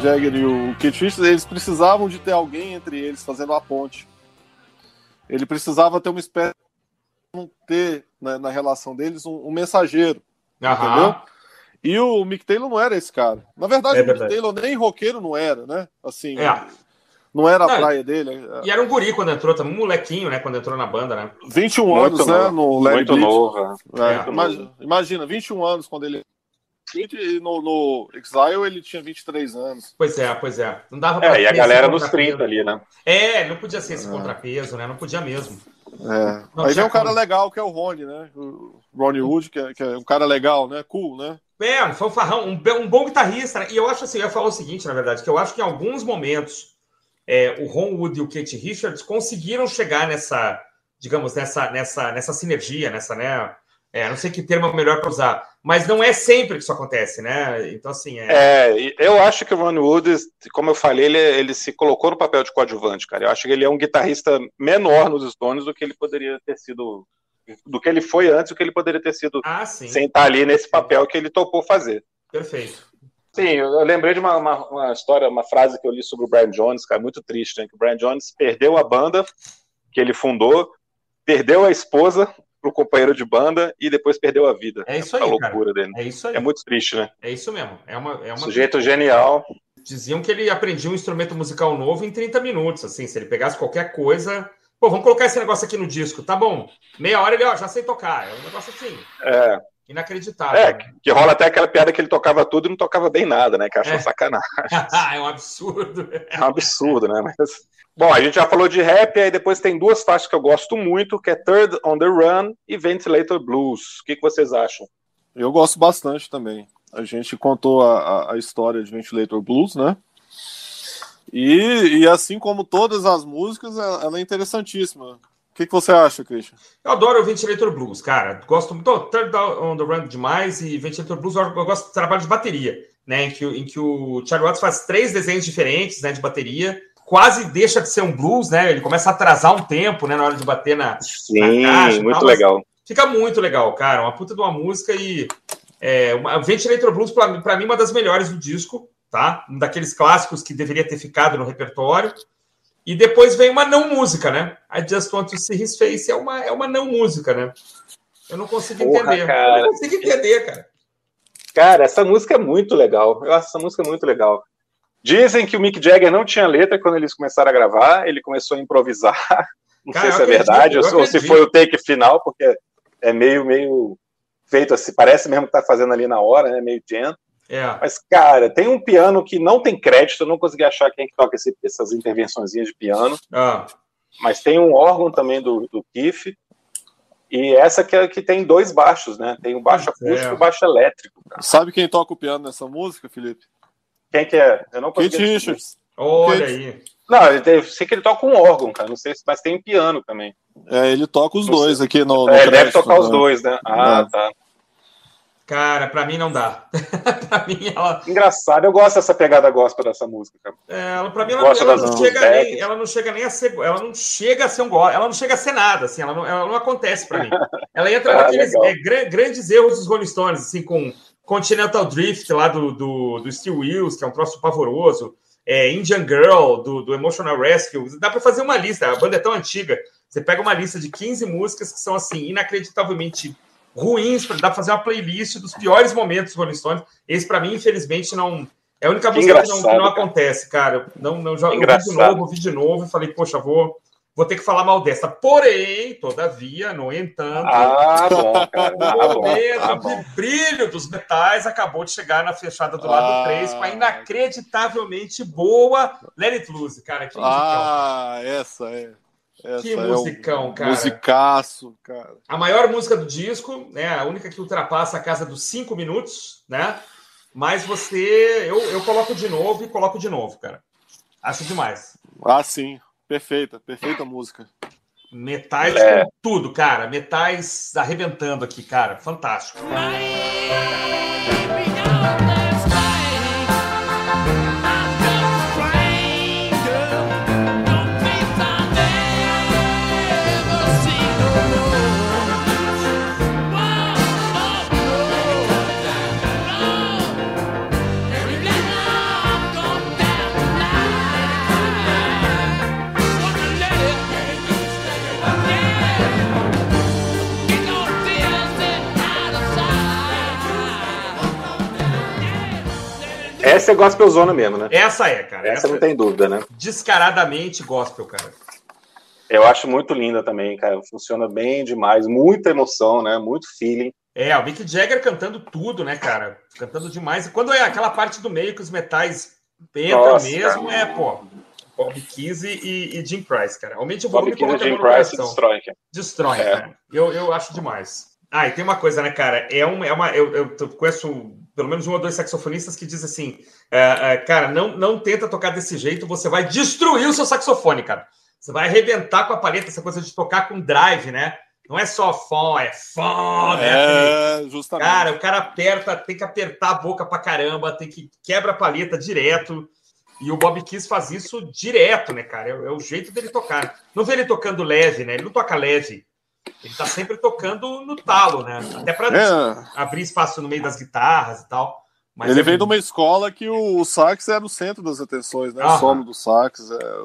Jagger e o Kate Richards, eles precisavam de ter alguém entre eles fazendo a ponte. Ele precisava ter uma espécie de ter né, na relação deles um, um mensageiro. Aham. Entendeu? E o Mick Taylor não era esse cara. Na verdade, é o Mick Taylor nem roqueiro não era, né? Assim, é. não era a não, praia dele. E era um guri quando entrou, também um molequinho, né? Quando entrou na banda, né? 21 muito anos, novo. né? No Muito novo. É. É. Imagina, imagina, 21 anos quando ele e no, no Exile ele tinha 23 anos. Pois é, pois é. Não dava pra É, e a galera nos 30 ali, né? É, não podia ser esse é. contrapeso, né? Não podia mesmo. É. Não, Aí vem um cara como... legal que é o Rony, né? O Ronnie Wood, que é, que é, um cara legal, né? Cool, né? É, um fanfarrão, um, um bom guitarrista. Né? E eu acho assim, eu ia falar o seguinte, na verdade, que eu acho que em alguns momentos é, o Ron Wood e o Kate Richards conseguiram chegar nessa, digamos, nessa, nessa, nessa sinergia, nessa, né? É, não sei que termo é melhor para usar, mas não é sempre que isso acontece, né? Então, assim. É, é eu acho que o Ron Wood, como eu falei, ele, ele se colocou no papel de coadjuvante, cara. Eu acho que ele é um guitarrista menor nos Stones do que ele poderia ter sido. Do que ele foi antes, do que ele poderia ter sido ah, sem estar ali nesse papel que ele topou fazer. Perfeito. Sim, eu lembrei de uma, uma, uma história, uma frase que eu li sobre o Brian Jones, cara, muito triste, né? Que o Brian Jones perdeu a banda que ele fundou, perdeu a esposa pro companheiro de banda e depois perdeu a vida. É isso aí, a loucura cara. dele. É isso aí. É muito triste, né? É isso mesmo. É uma, é uma... Sujeito genial. Diziam que ele aprendia um instrumento musical novo em 30 minutos, assim, se ele pegasse qualquer coisa... Pô, vamos colocar esse negócio aqui no disco, tá bom. Meia hora ele, ó, já sei tocar. É um negócio assim. É. Inacreditável. É, né? que rola até aquela piada que ele tocava tudo e não tocava bem nada, né? Que acha é. sacanagem. é um absurdo. É um absurdo, né? Mas Bom, a gente já falou de rap, aí depois tem duas faixas que eu gosto muito, que é Third on the Run e Ventilator Blues. O que, que vocês acham? Eu gosto bastante também. A gente contou a, a história de Ventilator Blues, né? E, e assim como todas as músicas, ela é interessantíssima. O que, que você acha, Christian? Eu adoro o Ventilator Blues, cara. Gosto muito. Third on the Run demais e Ventilator Blues eu gosto do trabalho de bateria, né? Em que, em que o Charlie Watts faz três desenhos diferentes né, de bateria quase deixa de ser um blues, né? Ele começa a atrasar um tempo, né? Na hora de bater na, Sim, na caixa, muito tal, legal. Fica muito legal, cara. Uma puta de uma música e é, uma, Ventilator Blues, para mim, uma das melhores do disco, tá? Um daqueles clássicos que deveria ter ficado no repertório. E depois vem uma não música, né? I Just Want to See His Face é uma, é uma não música, né? Eu não consigo Porra, entender. Cara. Eu não consigo entender, cara. Cara, essa música é muito legal. Eu acho essa música muito legal. Dizem que o Mick Jagger não tinha letra quando eles começaram a gravar, ele começou a improvisar. Não Cara, sei se é verdade ou se foi o take final, porque é meio, meio feito assim, parece mesmo que tá fazendo ali na hora, né? Meio jam. É. Mas, cara, tem um piano que não tem crédito, eu não consegui achar quem que toca esse, essas intervenções de piano. Ah. Mas tem um órgão também do, do Kiff. E essa que, é, que tem dois baixos, né? Tem o baixo acústico e o baixo elétrico. Cara. Sabe quem toca o piano nessa música, Felipe? Quem que é? Eu não Kate Richards. Olha Kate... aí. Não, eu sei que ele toca um órgão, cara. Não sei se, mas tem piano também. É, ele toca os não dois sei. aqui no. no é, ele deve tocar né? os dois, né? Ah, é. tá. Cara, pra mim não dá. pra mim ela. Engraçado, eu gosto dessa pegada gospel dessa música, cara. É, ela, pra mim ela, ela não chega nem, ela não chega nem a ser. Ela não chega a ser um gospel, ela não chega a ser nada, assim, ela não, ela não acontece pra mim. Ela entra ah, naqueles é, grandes erros dos Rolling Stones, assim, com Continental Drift lá do, do, do Steel Wheels, que é um troço pavoroso. É, Indian Girl, do, do Emotional Rescue. Dá para fazer uma lista, a banda é tão antiga. Você pega uma lista de 15 músicas que são assim, inacreditavelmente ruins, dá para fazer uma playlist dos piores momentos do Rolling Stones. Esse, para mim, infelizmente, não. É a única música que não, que não acontece, cara. Não, não, já, eu vi de novo, vi de novo e falei, poxa, vou, vou ter que falar mal dessa. Porém, todavia, no entanto, ah, bom, cara. o ah, momento ah, de brilho dos metais acabou de chegar na fechada do lado ah, 3 com a inacreditavelmente boa Let It Loose, cara. Que ah, essa é. Essa que musicão, é um cara. Musicaço, cara. A maior música do disco, né? A única que ultrapassa a casa dos cinco minutos, né? Mas você. Eu, eu coloco de novo e coloco de novo, cara. Acho demais. Ah, sim. Perfeita, perfeita música. Metais é. com tudo, cara. Metais arrebentando aqui, cara. Fantástico. Essa é gospel zona mesmo, né? Essa é, cara. Essa, essa não tem dúvida, né? Descaradamente gospel, cara. Eu acho muito linda também, cara. Funciona bem demais. Muita emoção, né? Muito feeling. É, o Mick Jagger cantando tudo, né, cara? Cantando demais. E quando é aquela parte do meio que os metais entram mesmo, cara. é, pô. Bob Keys e, e, Jim Price, cara. Aumente o volume Bob Keys e Jim Price destrói, cara. Destrói, é. cara. Eu, eu acho demais. Ah, e tem uma coisa, né, cara? É, um, é uma. Eu, eu conheço pelo menos um ou dois saxofonistas que dizem assim: é, é, cara, não, não tenta tocar desse jeito, você vai destruir o seu saxofone, cara. Você vai arrebentar com a paleta, essa coisa de tocar com drive, né? Não é só fó, é fó, né? É, justamente. Cara, o cara aperta, tem que apertar a boca pra caramba, tem que quebra a paleta direto. E o Bob Kiss faz isso direto, né, cara? É, é, o jeito dele tocar. Não vê ele tocando leve, né? Ele não toca leve. Ele tá sempre tocando no talo, né? Até para é. abrir espaço no meio das guitarras e tal. Mas ele é... vem de uma escola que o sax era o centro das atenções, né? Aham. O solo do sax, é,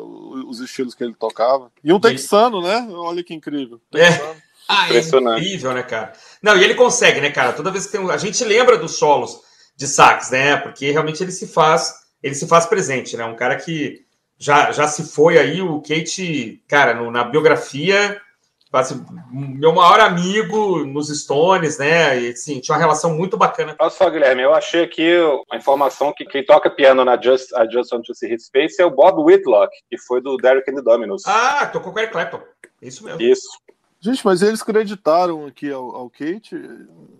os estilos que ele tocava. E um texano, né? Olha que incrível. É. Ah, é incrível, né, cara? Não, e ele consegue, né, cara? Toda vez que tem um... a gente lembra dos solos de sax, né? Porque realmente ele se faz, ele se faz presente, né? Um cara que já, já se foi aí, o Kate, cara, no, na biografia meu maior amigo nos Stones, né? E assim, tinha uma relação muito bacana. Olha só, Guilherme, eu achei aqui uma informação que quem toca piano na Just, a Just Want to See His Face é o Bob Whitlock, que foi do Derek and the Dominos. Ah, tocou com o Eric Clapton. Isso mesmo. Isso. Gente, mas eles creditaram aqui ao, ao Kate?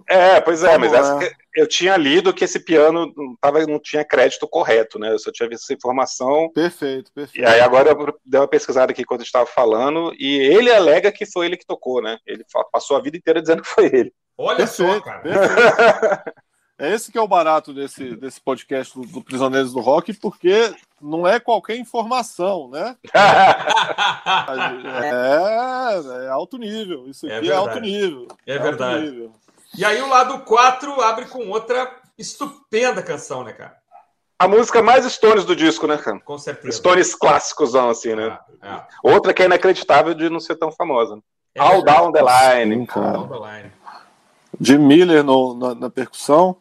É, pois é, mas é? eu tinha lido que esse piano não, tava, não tinha crédito correto, né? Eu só tinha visto essa informação. Perfeito, perfeito. E aí agora eu dei uma pesquisada aqui quando estava falando, e ele alega que foi ele que tocou, né? Ele passou a vida inteira dizendo que foi ele. Olha perfeito, só, cara. Perfeito. É esse que é o barato desse, desse podcast do, do, Prisioneiros do Rock, porque não é qualquer informação, né? é, é alto nível. Isso é aqui é, é alto nível. É, é verdade. Nível. E aí o lado 4 abre com outra estupenda canção, né, cara? A música mais Stones do disco, né, cara? Com certeza. Stones clássicos, assim, né? Ah, ah. Outra que é inacreditável de não ser tão famosa. É All Down the Line. All Down the Line. Jim Miller no, na, na percussão.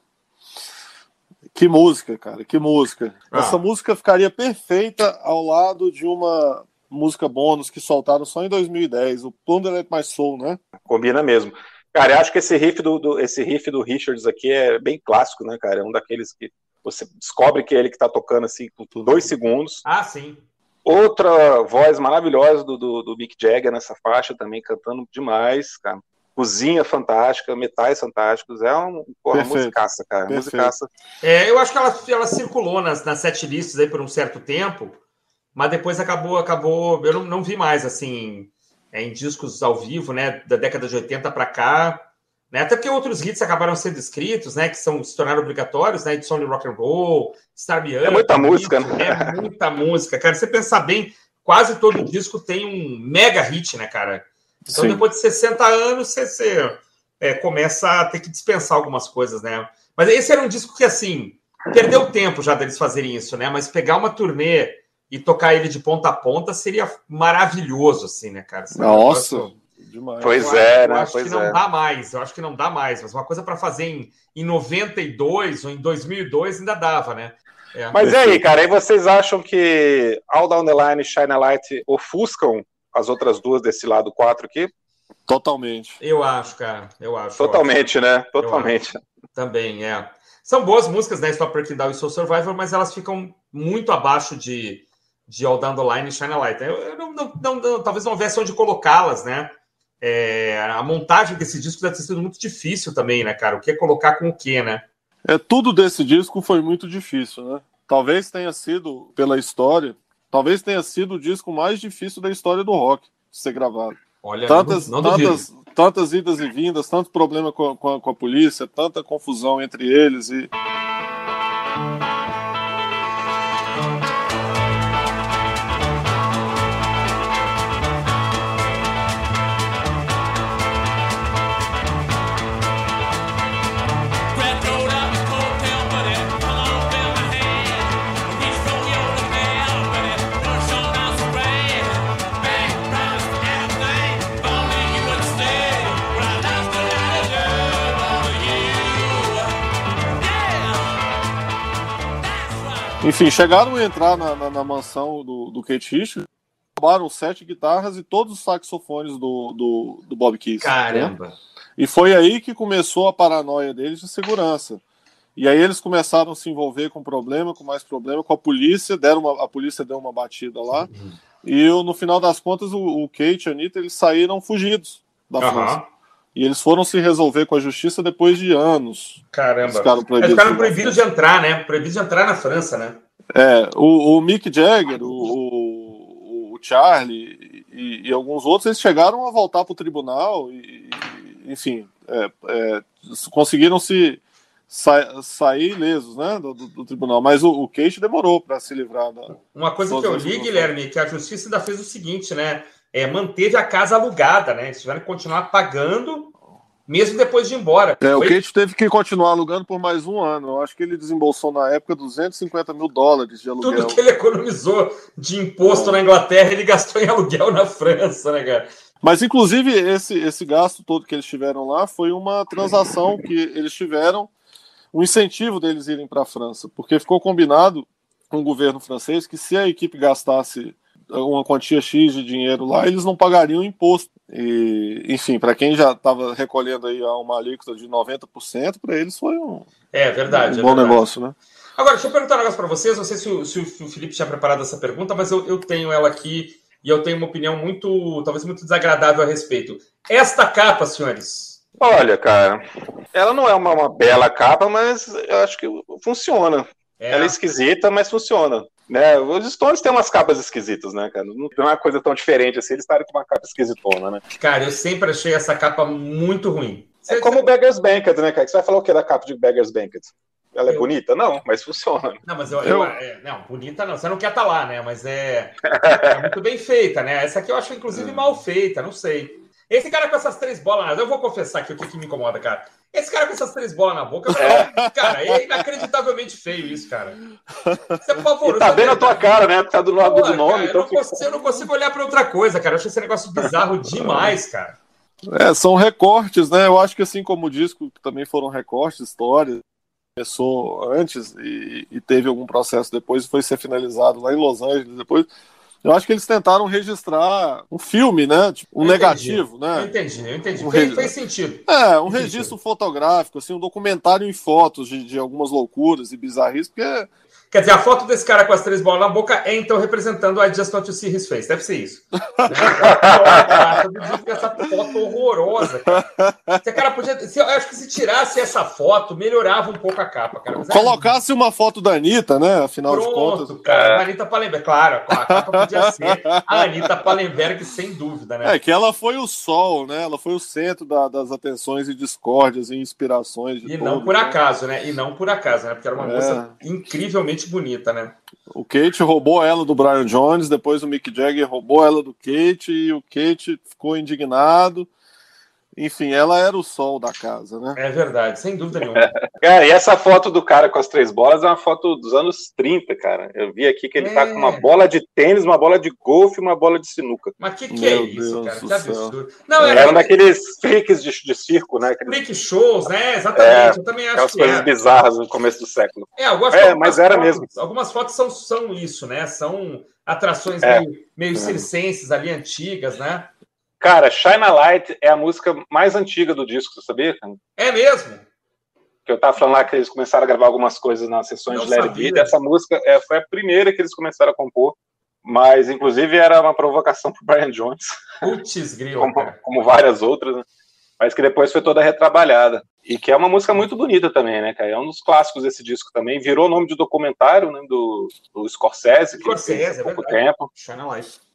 Que música, cara, que música. Ah. Essa música ficaria perfeita ao lado de uma música bônus que soltaram só em 2010, o Plunder My Soul, né? Combina mesmo. Cara, eu acho que esse riff do, do, esse riff do Richards aqui é bem clássico, né, cara? É um daqueles que você descobre que é ele que tá tocando assim por dois segundos. Ah, sim. Outra voz maravilhosa do, do, do Mick Jagger nessa faixa também, cantando demais, cara cozinha fantástica, metais fantásticos. É uma, uma musicaça, cara. Musicaça. É, eu acho que ela, ela circulou nas, nas sete listas aí por um certo tempo, mas depois acabou, acabou. Eu não, não vi mais assim é, em discos ao vivo, né? Da década de 80 para cá. Né, até porque outros hits acabaram sendo escritos, né? Que são, se tornaram obrigatórios, né? Edição de rock and roll, Star Me Up. É muita música, né? É muita música, cara. Você pensar bem, quase todo disco tem um mega hit, né, cara? Então, Sim. depois de 60 anos, você, você é, começa a ter que dispensar algumas coisas, né? Mas esse era um disco que, assim, perdeu tempo já deles fazerem isso, né? Mas pegar uma turnê e tocar ele de ponta a ponta seria maravilhoso, assim, né, cara? Seria Nossa! Demais. Pois eu é, acho, né? Eu acho pois que não é. dá mais, eu acho que não dá mais, mas uma coisa para fazer em, em 92 ou em 2002 ainda dava, né? É. Mas e aí, cara, aí vocês acham que All Down the Line e Shine a Light ofuscam as outras duas desse lado 4 aqui? Totalmente. Eu acho, cara, eu acho. Totalmente, né? Totalmente. Também, é. São boas músicas, né? Stop Breaking Down e Soul Survivor, mas elas ficam muito abaixo de, de All Down the Line e Shine a Light. Eu, eu não, não, não, talvez não houvesse onde colocá-las, né? É, a montagem desse disco deve ter sido muito difícil também, né, cara? O que é colocar com o que, né? É, tudo desse disco foi muito difícil, né? Talvez tenha sido, pela história, talvez tenha sido o disco mais difícil da história do rock de ser gravado. Olha, tantas, não, não tantas, tantas idas e vindas, tanto problema com, com, com a polícia, tanta confusão entre eles e. Enfim, chegaram a entrar na, na, na mansão do, do Kate Richards, roubaram sete guitarras e todos os saxofones do, do, do Bob Keys. Caramba! Né? E foi aí que começou a paranoia deles de segurança. E aí eles começaram a se envolver com problema, com mais problema, com a polícia, deram uma, a polícia deu uma batida lá. Uhum. E no final das contas, o, o Kate e a Anitta, eles saíram fugidos da uhum. França. E eles foram se resolver com a justiça depois de anos. Caramba. Eles ficaram proibidos, eles ficaram proibidos de entrar, né? Proibidos de entrar na França, né? É, o, o Mick Jagger, o, o, Charlie e, e, alguns outros, eles chegaram a voltar para o tribunal e, enfim, é, é, conseguiram se sa sair ilesos, né, do, do, tribunal. Mas o, o Kate demorou para se livrar da. Uma coisa que eu li, Guilherme, que a justiça ainda fez o seguinte, né? É, manteve a casa alugada, né? Eles tiveram que continuar pagando mesmo depois de ir embora. É, Foi... o Kate teve que continuar alugando por mais um ano. Eu acho que ele desembolsou na época 250 mil dólares de aluguel. Tudo que ele economizou de imposto é. na Inglaterra, ele gastou em aluguel na França, né, cara? Mas, inclusive, esse, esse gasto todo que eles tiveram lá foi uma transação que eles tiveram, um incentivo deles irem para a França, porque ficou combinado com o governo francês que se a equipe gastasse uma quantia X de dinheiro lá, eles não pagariam imposto. E, enfim, para quem já estava recolhendo aí uma alíquota de 90%, para eles foi um, é, verdade, um é bom verdade. negócio, né? Agora, deixa eu perguntar um negócio para vocês. Não sei se o, se o, Felipe tinha preparado essa pergunta, mas eu, eu tenho ela aqui e eu tenho uma opinião muito, talvez muito desagradável a respeito. Esta capa, senhores. Olha, cara, ela não é uma, uma bela capa, mas eu acho que funciona. É. Ela é esquisita, mas funciona. Né? Os Stones têm umas capas esquisitas, né, cara? Não é uma coisa tão diferente assim, eles estarem com uma capa esquisitona, né? Cara, eu sempre achei essa capa muito ruim. É como o Beggars Banquet, né, cara? Você vai falar o que da capa de Beggars Banquet? Ela é Eu- bonita? Não, mas funciona. Não, mas eu, eu- é, não, bonita não. Você não quer estar lá, né? Mas é, é muito bem feita, né? Essa aqui eu acho, inclusive, mal feita, não sei. Esse cara com essas três bolas, eu vou confessar aqui o que, que me incomoda, cara. Esse cara com essas três bolas na boca, cara, é inacreditavelmente feio isso, cara. Isso é E pavoroso. tá bem na tua cara, né? Tá do lado Pô, do nome, cara, então eu, não consigo, eu não consigo olhar pra outra coisa, cara. Eu acho esse negócio bizarro demais, cara. É, são recortes, né? Eu acho que assim como o disco também foram recortes, histórias. Começou antes e, e teve algum processo depois e foi ser finalizado lá em Los Angeles depois. Eu acho que eles tentaram registrar um filme, né? Tipo, um Eu entendi. negativo, Eu né? entendi, eu entendi. Um Fez, fez sentido. É, um Entendi. registro fotográfico, assim, um documentário em fotos de, de algumas loucuras e bizarrices, porque Quer dizer, a foto desse cara com as três bolas na boca é então representando I Just Want to See His Face. Deve ser isso. Todo essa foto horrorosa, cara. Esse cara podia. se- eu acho que se tirasse essa foto, melhorava um pouco a capa, cara. Mas é colocasse uma foto da Anitta, né? Afinal de contas. Pronto, cara. A Anitta Palenberg, claro, a capa podia ser a Anitta Palenberg, sem dúvida, né? É, que ela foi o sol, né? Ela foi o centro da- das atenções e discórdias e inspirações E não todos, por né? acaso, né? E não por acaso, né? Porque era uma É. moça incrivelmente bonita, né? O Kate roubou ela do Brian Jones, depois o Mick Jagger roubou ela do Kate e o Kate ficou indignado Enfim, ela era o sol da casa, né? É verdade, sem dúvida nenhuma. cara, e essa foto do cara com as três bolas é uma foto dos anos 30, cara. Eu vi aqui que ele é. tá com uma bola de tênis, uma bola de golfe e uma bola de sinuca. Mas que que é isso, Deus cara? Que absurdo. Não, é, um daqueles freaks de, de circo, né? Aqueles... Freak shows, né? Exatamente. É, eu também acho aquelas que coisas é. bizarras no começo do século. É, gosto é mas era mesmo. Algumas fotos são, são isso, né? São atrações é. meio, meio circenses ali, antigas, né? Cara, Shine a Light é a música mais antiga do disco, você sabia? É mesmo? Que eu tava falando lá que eles começaram a gravar algumas coisas nas sessões Não de Larry B. Essa música é, foi a primeira que eles começaram a compor, mas inclusive era uma provocação pro Brian Jones. Putz, grilo, como, como, várias outras, né? mas que depois foi toda retrabalhada. E que é uma música muito bonita também, né, cara? É um dos clássicos desse disco também. Virou nome de documentário né, do, do Scorsese, que Scorsese, fez há pouco é tempo.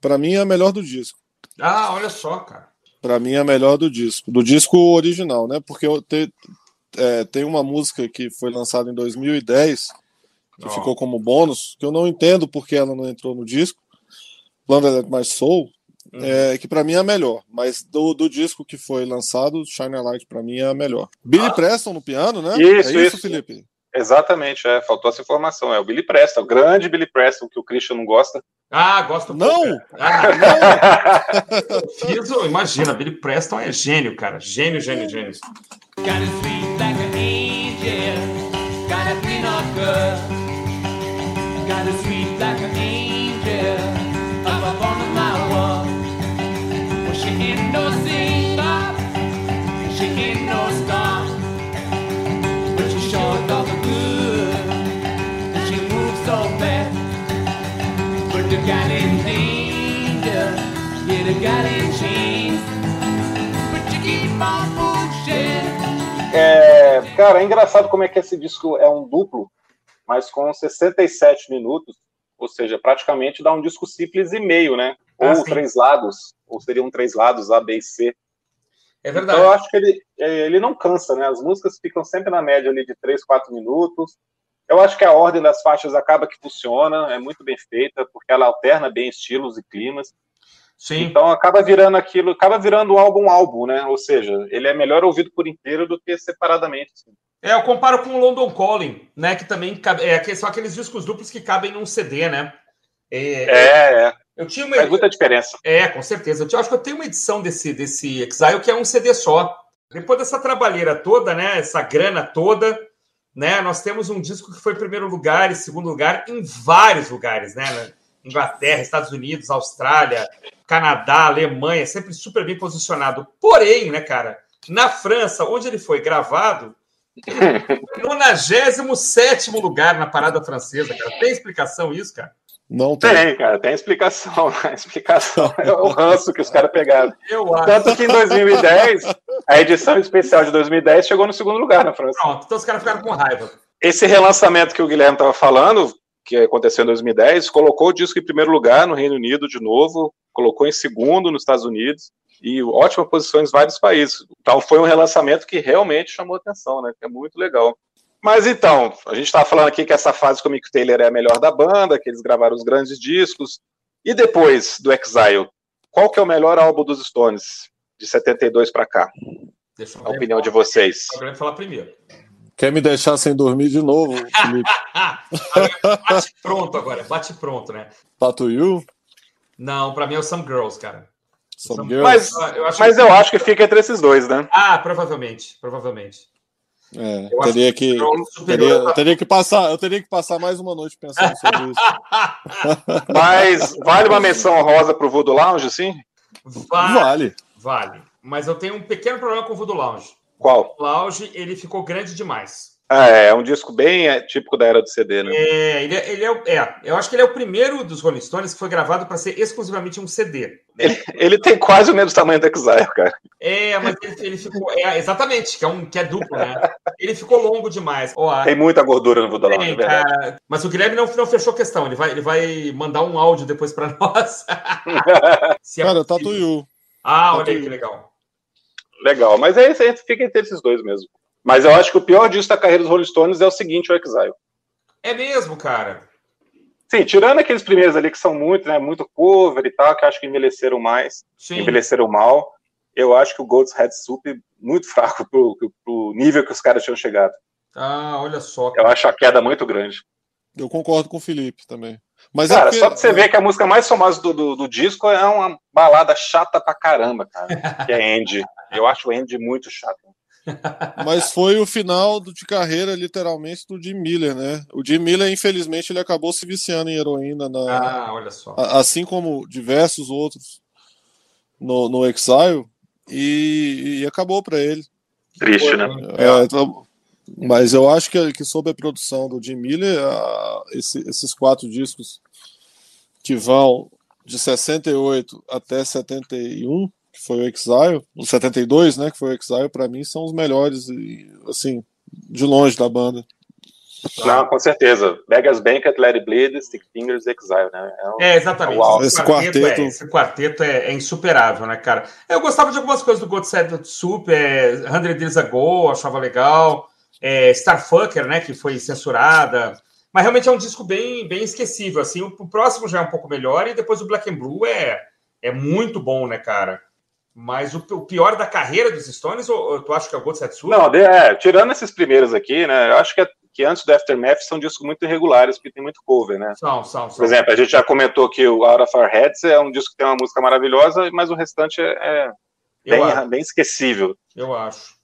Para mim é a melhor do disco. Ah, olha só, cara. Pra mim é a melhor do disco. Do disco original, né? Porque eu te, é, tem uma música que foi lançada em 2010, que oh. ficou como bônus, que eu não entendo porque ela não entrou no disco. Planet My Soul, uhum. é, que para mim é a melhor. Mas do, do disco que foi lançado, Shine a Light para mim é a melhor. Billy ah. Preston no piano, né? Isso, é isso, isso, Felipe. Exatamente, é, faltou essa informação. É o Billy Preston, o grande Billy Preston, que o Christian não gosta. Ah, gosto Não! Ah, não! Fiz, imagina, Billy Preston é gênio, cara. Gênio, gênio, gênio. É, cara, é engraçado como é que esse disco é um duplo, mas com 67 minutos, ou seja, praticamente dá um disco simples e meio, né? Ah, ou sim. três lados, ou seriam três lados, A, B e C. É verdade. Então, eu acho que ele, é, ele não cansa, né? As músicas ficam sempre na média ali de 3, 4 minutos. Eu acho que a ordem das faixas acaba que funciona, é muito bem feita, porque ela alterna bem estilos e climas. Sim. Então acaba virando aquilo, acaba virando álbum álbum, né? Ou seja, ele é melhor ouvido por inteiro do que separadamente. Assim. É, eu comparo com o London Calling, né? Que também cabe, é, são aqueles discos duplos que cabem num CD, né? É, é. é. Eu tinha uma... Faz muita diferença. É, com certeza. Eu, acho que eu tenho uma edição desse, desse Exile que é um CD só. Depois dessa trabalheira toda, né? Essa grana toda, né? Nós temos um disco que foi primeiro lugar e segundo lugar em vários lugares, né? Inglaterra, Estados Unidos, Austrália, Canadá, Alemanha, sempre super bem posicionado. Porém, né, cara, na França, onde ele foi gravado, no 97 lugar na parada francesa, cara. Tem explicação isso, cara? Não tem. tem, cara, tem explicação. A explicação é o ranço que os caras pegaram. Eu acho. Tanto que em 2010, a edição especial de 2010 chegou no segundo lugar na França. Pronto, então os caras ficaram com raiva. Esse relançamento que o Guilherme estava falando, que aconteceu em 2010, colocou o disco em primeiro lugar no Reino Unido de novo, colocou em segundo nos Estados Unidos e ótima posição em vários países. Então foi um relançamento que realmente chamou atenção, né? Que é muito legal. Mas então, a gente estava falando aqui que essa fase com o Mick Taylor é a melhor da banda, que eles gravaram os grandes discos. E depois do Exile, qual que é o melhor álbum dos Stones de 72 para cá? Deixa a opinião de vocês. Eu falar primeiro. Quer me deixar sem dormir de novo, Felipe? bate pronto agora, bate pronto, né? Tattoo You? Não, pra mim é o Some Girls, cara. Some, Some Girls. Mas, eu acho, mas que... eu acho que fica entre esses dois, né? Ah, provavelmente, provavelmente. É, teria que, teria, teria, que passar, eu teria que passar mais uma noite pensando sobre isso. Mas vale uma menção rosa pro Voodoo Lounge, sim? Vale, vale. Vale. Mas eu tenho um pequeno problema com o Voodoo Lounge. Qual? O Lounge, ele ficou grande demais. Ah, é, é um disco bem é, típico da era do CD, né? É, ele, é, ele é, é, eu acho que ele é o primeiro dos Rolling Stones que foi gravado para ser exclusivamente um CD. Né? Ele, ele, tem quase o mesmo tamanho do Exile, cara. É, mas ele, ele ficou. É, exatamente, que é, um, que é duplo, né? Ele ficou longo demais. Oh, tem muita gordura no Voodoo Lounge, cara. Mas o Guilherme não, não fechou questão, ele vai, ele vai mandar um áudio depois para nós. é cara, Tatuyu. Ah, olha aí que legal. Legal, mas aí você fica entre esses dois mesmo. Mas eu acho que o pior disso da carreira dos Rolling Stones é o seguinte, o Exile. É mesmo, cara? Sim, tirando aqueles primeiros ali que são muito, né, muito cover e tal, que acho que envelheceram mais, Sim. envelheceram mal. eu acho que o Gold's Head Soup é muito fraco pro, pro nível que os caras tinham chegado. Ah, olha só. Cara. Eu acho a queda muito grande. Eu concordo com o Felipe também. Mas é cara, é porque... só pra você ver que a música mais famosa do, do, do, disco é uma balada chata pra caramba, cara. Que é Andy. Eu acho o Andy muito chato. Mas foi o final de carreira, literalmente, do Jim Miller, né? O Jim Miller, infelizmente, ele acabou se viciando em heroína. Na... Ah, olha só. Assim como diversos outros no, no Exile, e, e acabou para ele. Triste, né? É, então, mas eu acho que, que sob a produção do Jim Miller, a, esse, esses quatro discos que vão de 68 até 71, que foi o Exile, o 72, né, que foi o Exile, para mim são os melhores, assim, de longe da banda. Não, com certeza. Vegas Banquet, Let It Bleed, Stick Fingers, Exile, né? É, um... é exatamente. Esse, esse, quarteto, quarteto... É, esse quarteto é, é, insuperável, né, cara? Eu gostava de algumas coisas do God Set Soup, é, 100 Years Ago, achava legal. É, Starfucker, né, que foi censurada. Mas realmente é um disco bem, bem esquecível, assim. O, o próximo já é um pouco melhor e depois o Black and Blue é, é muito bom, né, cara? Mas o, o, pior da carreira dos Stones, ou, ou tu acha que é o Gotsetsu? Não, é, tirando esses primeiros aqui, né? Eu acho que, é, que antes do Aftermath são discos muito irregulares, porque tem muito cover, né? São, são, são. Por exemplo, a gente já comentou que o Out of Our Heads é um disco que tem uma música maravilhosa, mas o restante é, é bem, bem, esquecível. Eu acho.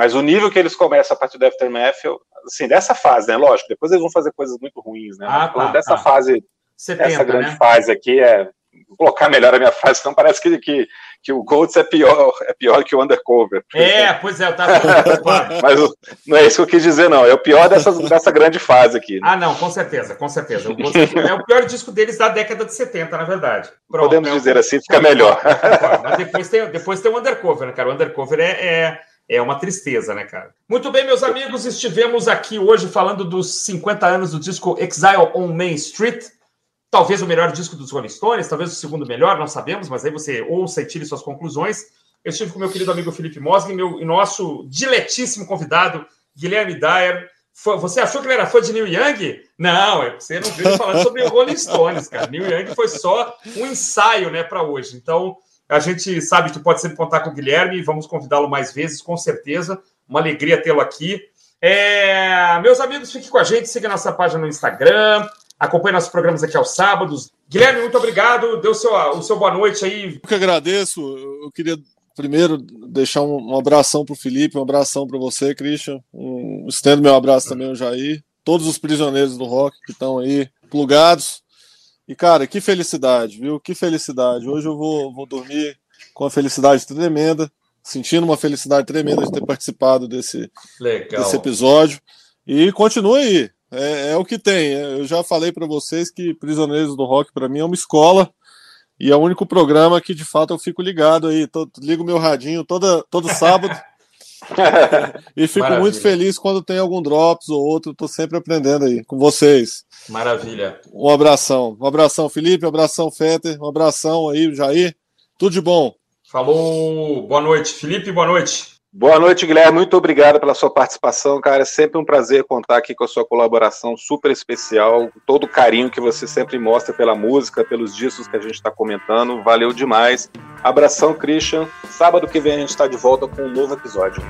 Mas o nível que eles começam a partir do Aftermath, eu, assim, dessa fase, né? Lógico, depois eles vão fazer coisas muito ruins, né? Ah, tá, dessa tá. fase, 70, essa grande né? fase aqui é vou colocar melhor a minha frase, então parece que, que, que o Golds é pior, é pior que o Undercover. É, pois é, eu tava Mas não é isso que eu quis dizer, não. É o pior dessa, dessa grande fase aqui. Né? Ah, não, com certeza, com certeza. O é o pior disco deles da década de 70, na verdade. Pronto, Podemos é dizer assim, fica melhor. Mas depois tem, depois tem o Undercover, né, cara? O Undercover é, é, é uma tristeza, né, cara? Muito bem, meus amigos, estivemos aqui hoje falando dos 50 anos do disco Exile on Main Street talvez o melhor disco dos Rolling Stones, talvez o segundo melhor, não sabemos, mas aí você ouça e tire suas conclusões. Eu estive com meu querido amigo Felipe Mosley, meu, e nosso diletíssimo convidado, Guilherme Dyer. Você achou que ele era fã de Neil Young? Não, é você não viu ele falando sobre Rolling Stones, cara. Neil Young foi só um ensaio, né, para hoje. Então, a gente sabe que pode sempre contar com o Guilherme vamos convidá-lo mais vezes, com certeza. Uma alegria tê-lo aqui. É... Meus amigos, fiquem com a gente, siga nossa página no Instagram, Acompanhe nossos programas aqui aos sábados. Guilherme, muito obrigado. Deu o seu, o seu boa noite aí. Eu que agradeço. Eu queria primeiro deixar um, um abração para o Felipe, um abração para você, Christian. Um, estendo meu abraço também ao Jair. Todos os prisioneiros do rock que estão aí plugados. E, cara, que felicidade, viu? Que felicidade. Hoje eu vou, vou dormir com uma felicidade tremenda, sentindo uma felicidade tremenda de ter participado desse, desse episódio. E continue aí. É, é o que tem. Eu já falei para vocês que Prisioneiros do Rock para mim é uma escola e é o único programa que de fato eu fico ligado aí. Tô, ligo meu radinho toda, todo sábado. e fico Maravilha. muito feliz quando tem algum drops ou outro. Tô sempre aprendendo aí com vocês. Maravilha. Um abração. Um abração, Felipe. Um abração, Fetter. Um abração aí, Jair. Tudo de bom. Falou. Boa noite, Felipe. Boa noite. Boa noite, Guilherme. Muito obrigado pela sua participação, cara. É sempre um prazer contar aqui com a sua colaboração super especial, todo o carinho que você sempre mostra pela música, pelos discos que a gente está comentando. Valeu demais. Abração, Christian. Sábado que vem a gente está de volta com um novo episódio.